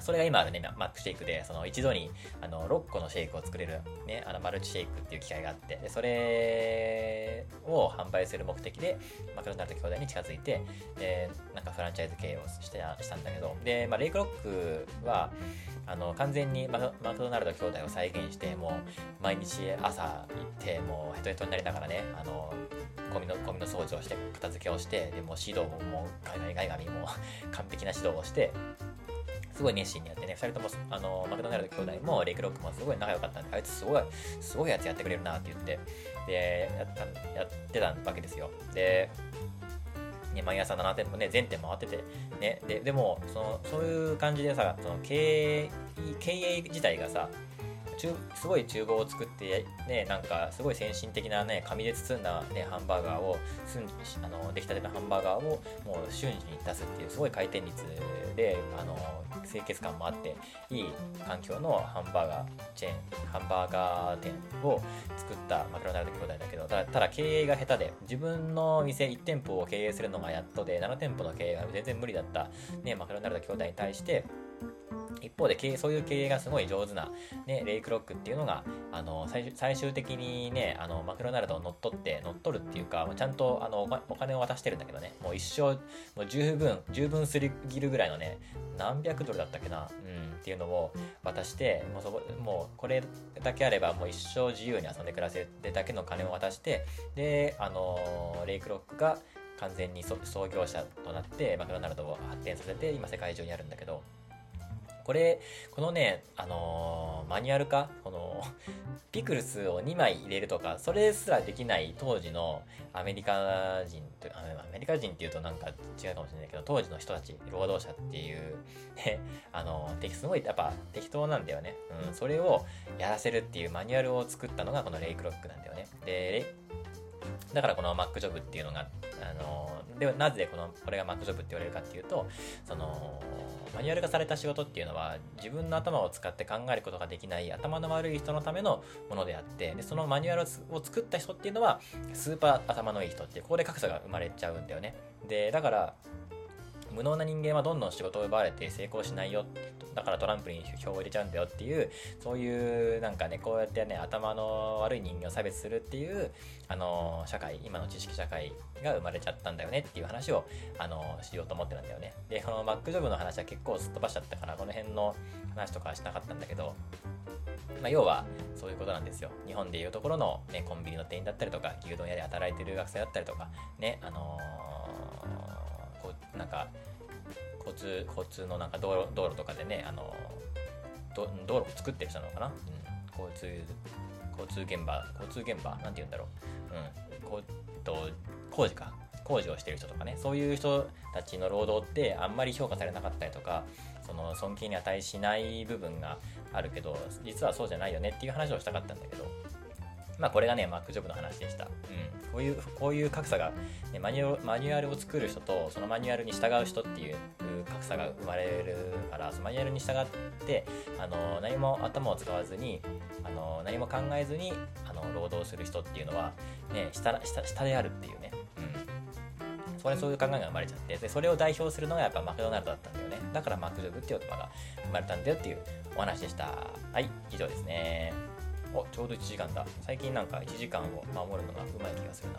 Speaker 1: それが今あるね、マックシェイクで、その一度にあの6個のシェイクを作れる、ね、あのマルチシェイクっていう機械があって、でそれを販売する目的で、マクドナルド兄弟に近づいて、で、なんかフランチャイズ経営をしてしたんだけど、で、まあ、レイクロックは、あの、完全にマクドナルド兄弟を再現して、もう、毎日朝行って、もうヘトヘトになりながらね、あの、ゴミの、ゴミの掃除をして、片付けをして、で、も指導ももう、ガイガイガイガミも完璧な指導をして、すごい熱心にやってね、2人とも、あの、マクドナルド兄弟もレイクロックもすごい仲良かったんで、あいつすごい、すごいやつやってくれるなって言って、で、やったやってたわけですよ。で、ね、毎朝7店舗ね、全店回ってて、ね、で、でも、その、そういう感じでさ、その経営、経営自体がさ、すごい厨房を作って、ね、なんかすごい先進的なね、紙で包んだ、ね、ハンバーガーを、あの出来たてのハンバーガーをもう瞬時に出すっていうすごい回転率で、あの清潔感もあって、いい環境のハンバーガーチェーン、ハンバーガー店を作ったマクロナルド兄弟だけど、ただただ経営が下手で、自分の店1店舗を経営するのがやっとで、7店舗の経営が全然無理だった、ね、マクロナルド兄弟に対して、一方で経営そういう経営がすごい上手な、ね、レイクロックっていうのがあの最終的にねあのマクドナルドを乗っ取って乗っ取るっていうかちゃんとあのお金を渡してるんだけどねもう一生もう十分十分すぎるぐらいのね何百ドルだったっけな、うん、っていうのを渡してもうそこもうこれだけあればもう一生自由に遊んで暮らせるだけの金を渡してであのレイクロックが完全に創業者となってマクドナルドを発展させて今世界中にあるんだけどこれ、このね、あのー、マニュアル化、この、ピクルスを2枚入れるとか、それすらできない当時のアメリカ人と、アメリカ人っていうとなんか違うかもしれないけど、当時の人たち、労働者っていう、ね、あのー、すごいやっぱ適当なんだよね。うん、それをやらせるっていうマニュアルを作ったのがこのレイクロックなんだよね。で、だからこのマックジョブっていうのが、あの、でなぜこの、これがマックジョブって言われるかっていうと、その、マニュアル化された仕事っていうのは自分の頭を使って考えることができない頭の悪い人のためのものであってでそのマニュアルを作った人っていうのはスーパー頭のいい人ってここで格差が生まれちゃうんだよね。でだから無能な人間はどんどん仕事を奪われて成功しないよだからトランプに票を入れちゃうんだよっていうそういうなんかねこうやってね頭の悪い人間を差別するっていうあの社会今の知識社会が生まれちゃったんだよねっていう話をあのしようと思ってたんだよねでこのマックジョブの話は結構すっ飛ばしちゃったからこの辺の話とかはしなかったんだけどまあ、要はそういうことなんですよ。日本でいうところの、ね、コンビニの店員だったりとか、牛丼屋で働いてる学生だったりとか、ね、あのー、こ、なんか、交通交通のなんか道路道路とかでねあの道路を作ってる人なのかな、うん、交通交通現場交通現場？なんて言うんだろう、うん、こうと工事か？工事をしてる人とかね。そういう人たちの労働ってあんまり評価されなかったりとかその尊敬に値しない部分があるけど実はそうじゃないよねっていう話をしたかったんだけど。まあこれがね、マックジョブの話でした。うん。こういう、こういう格差が、ね、マニュマニュアルを作る人と、そのマニュアルに従う人っていう格差が生まれるから、そのマニュアルに従って、あの、何も頭を使わずに、あの、何も考えずに、あの、労働する人っていうのは、ね、下、下、下であるっていうね。うん。それそういう考えが生まれちゃって、で、それを代表するのがやっぱマクドナルドだったんだよね。だからマックジョブっていう言葉が生まれたんだよっていうお話でした。はい、以上ですね。おちょうど1時間だ。最近なんか1時間を守るのがうまい気がするな。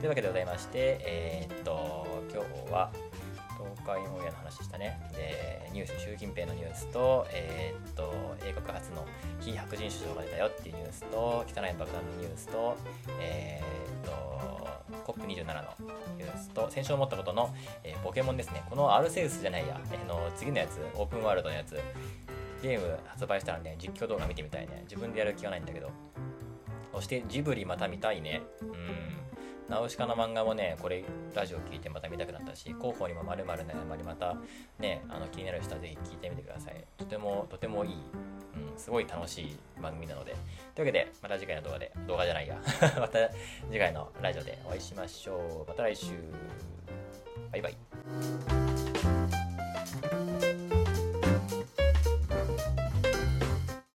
Speaker 1: というわけでございましてえー、っと今日は東海オンエアの話でしたね。でニュース習近平のニュースとえー、っと英国初の非白人首相が出たよっていうニュースと汚い爆弾のニュースとえー、っと COP27 のニュースと先週思ったことの、えー、ポケモンですね。このアルセウスじゃないや、えー、の次のやつオープンワールドのやつ。ゲーム発売したらね、実況動画見てみたいね。自分でやる気はないんだけど。そしてジブリまた見たいね。うん。ナウシカの漫画もね、これ、ラジオ聞いてまた見たくなったし、広報にもまるまるね、まりまた、ね、あの気になる人はぜひ聞いてみてください。とても、とてもいい、うん、すごい楽しい番組なので。というわけで、また次回の動画で、動画じゃないや。また次回のラジオでお会いしましょう。また来週。バイバイ。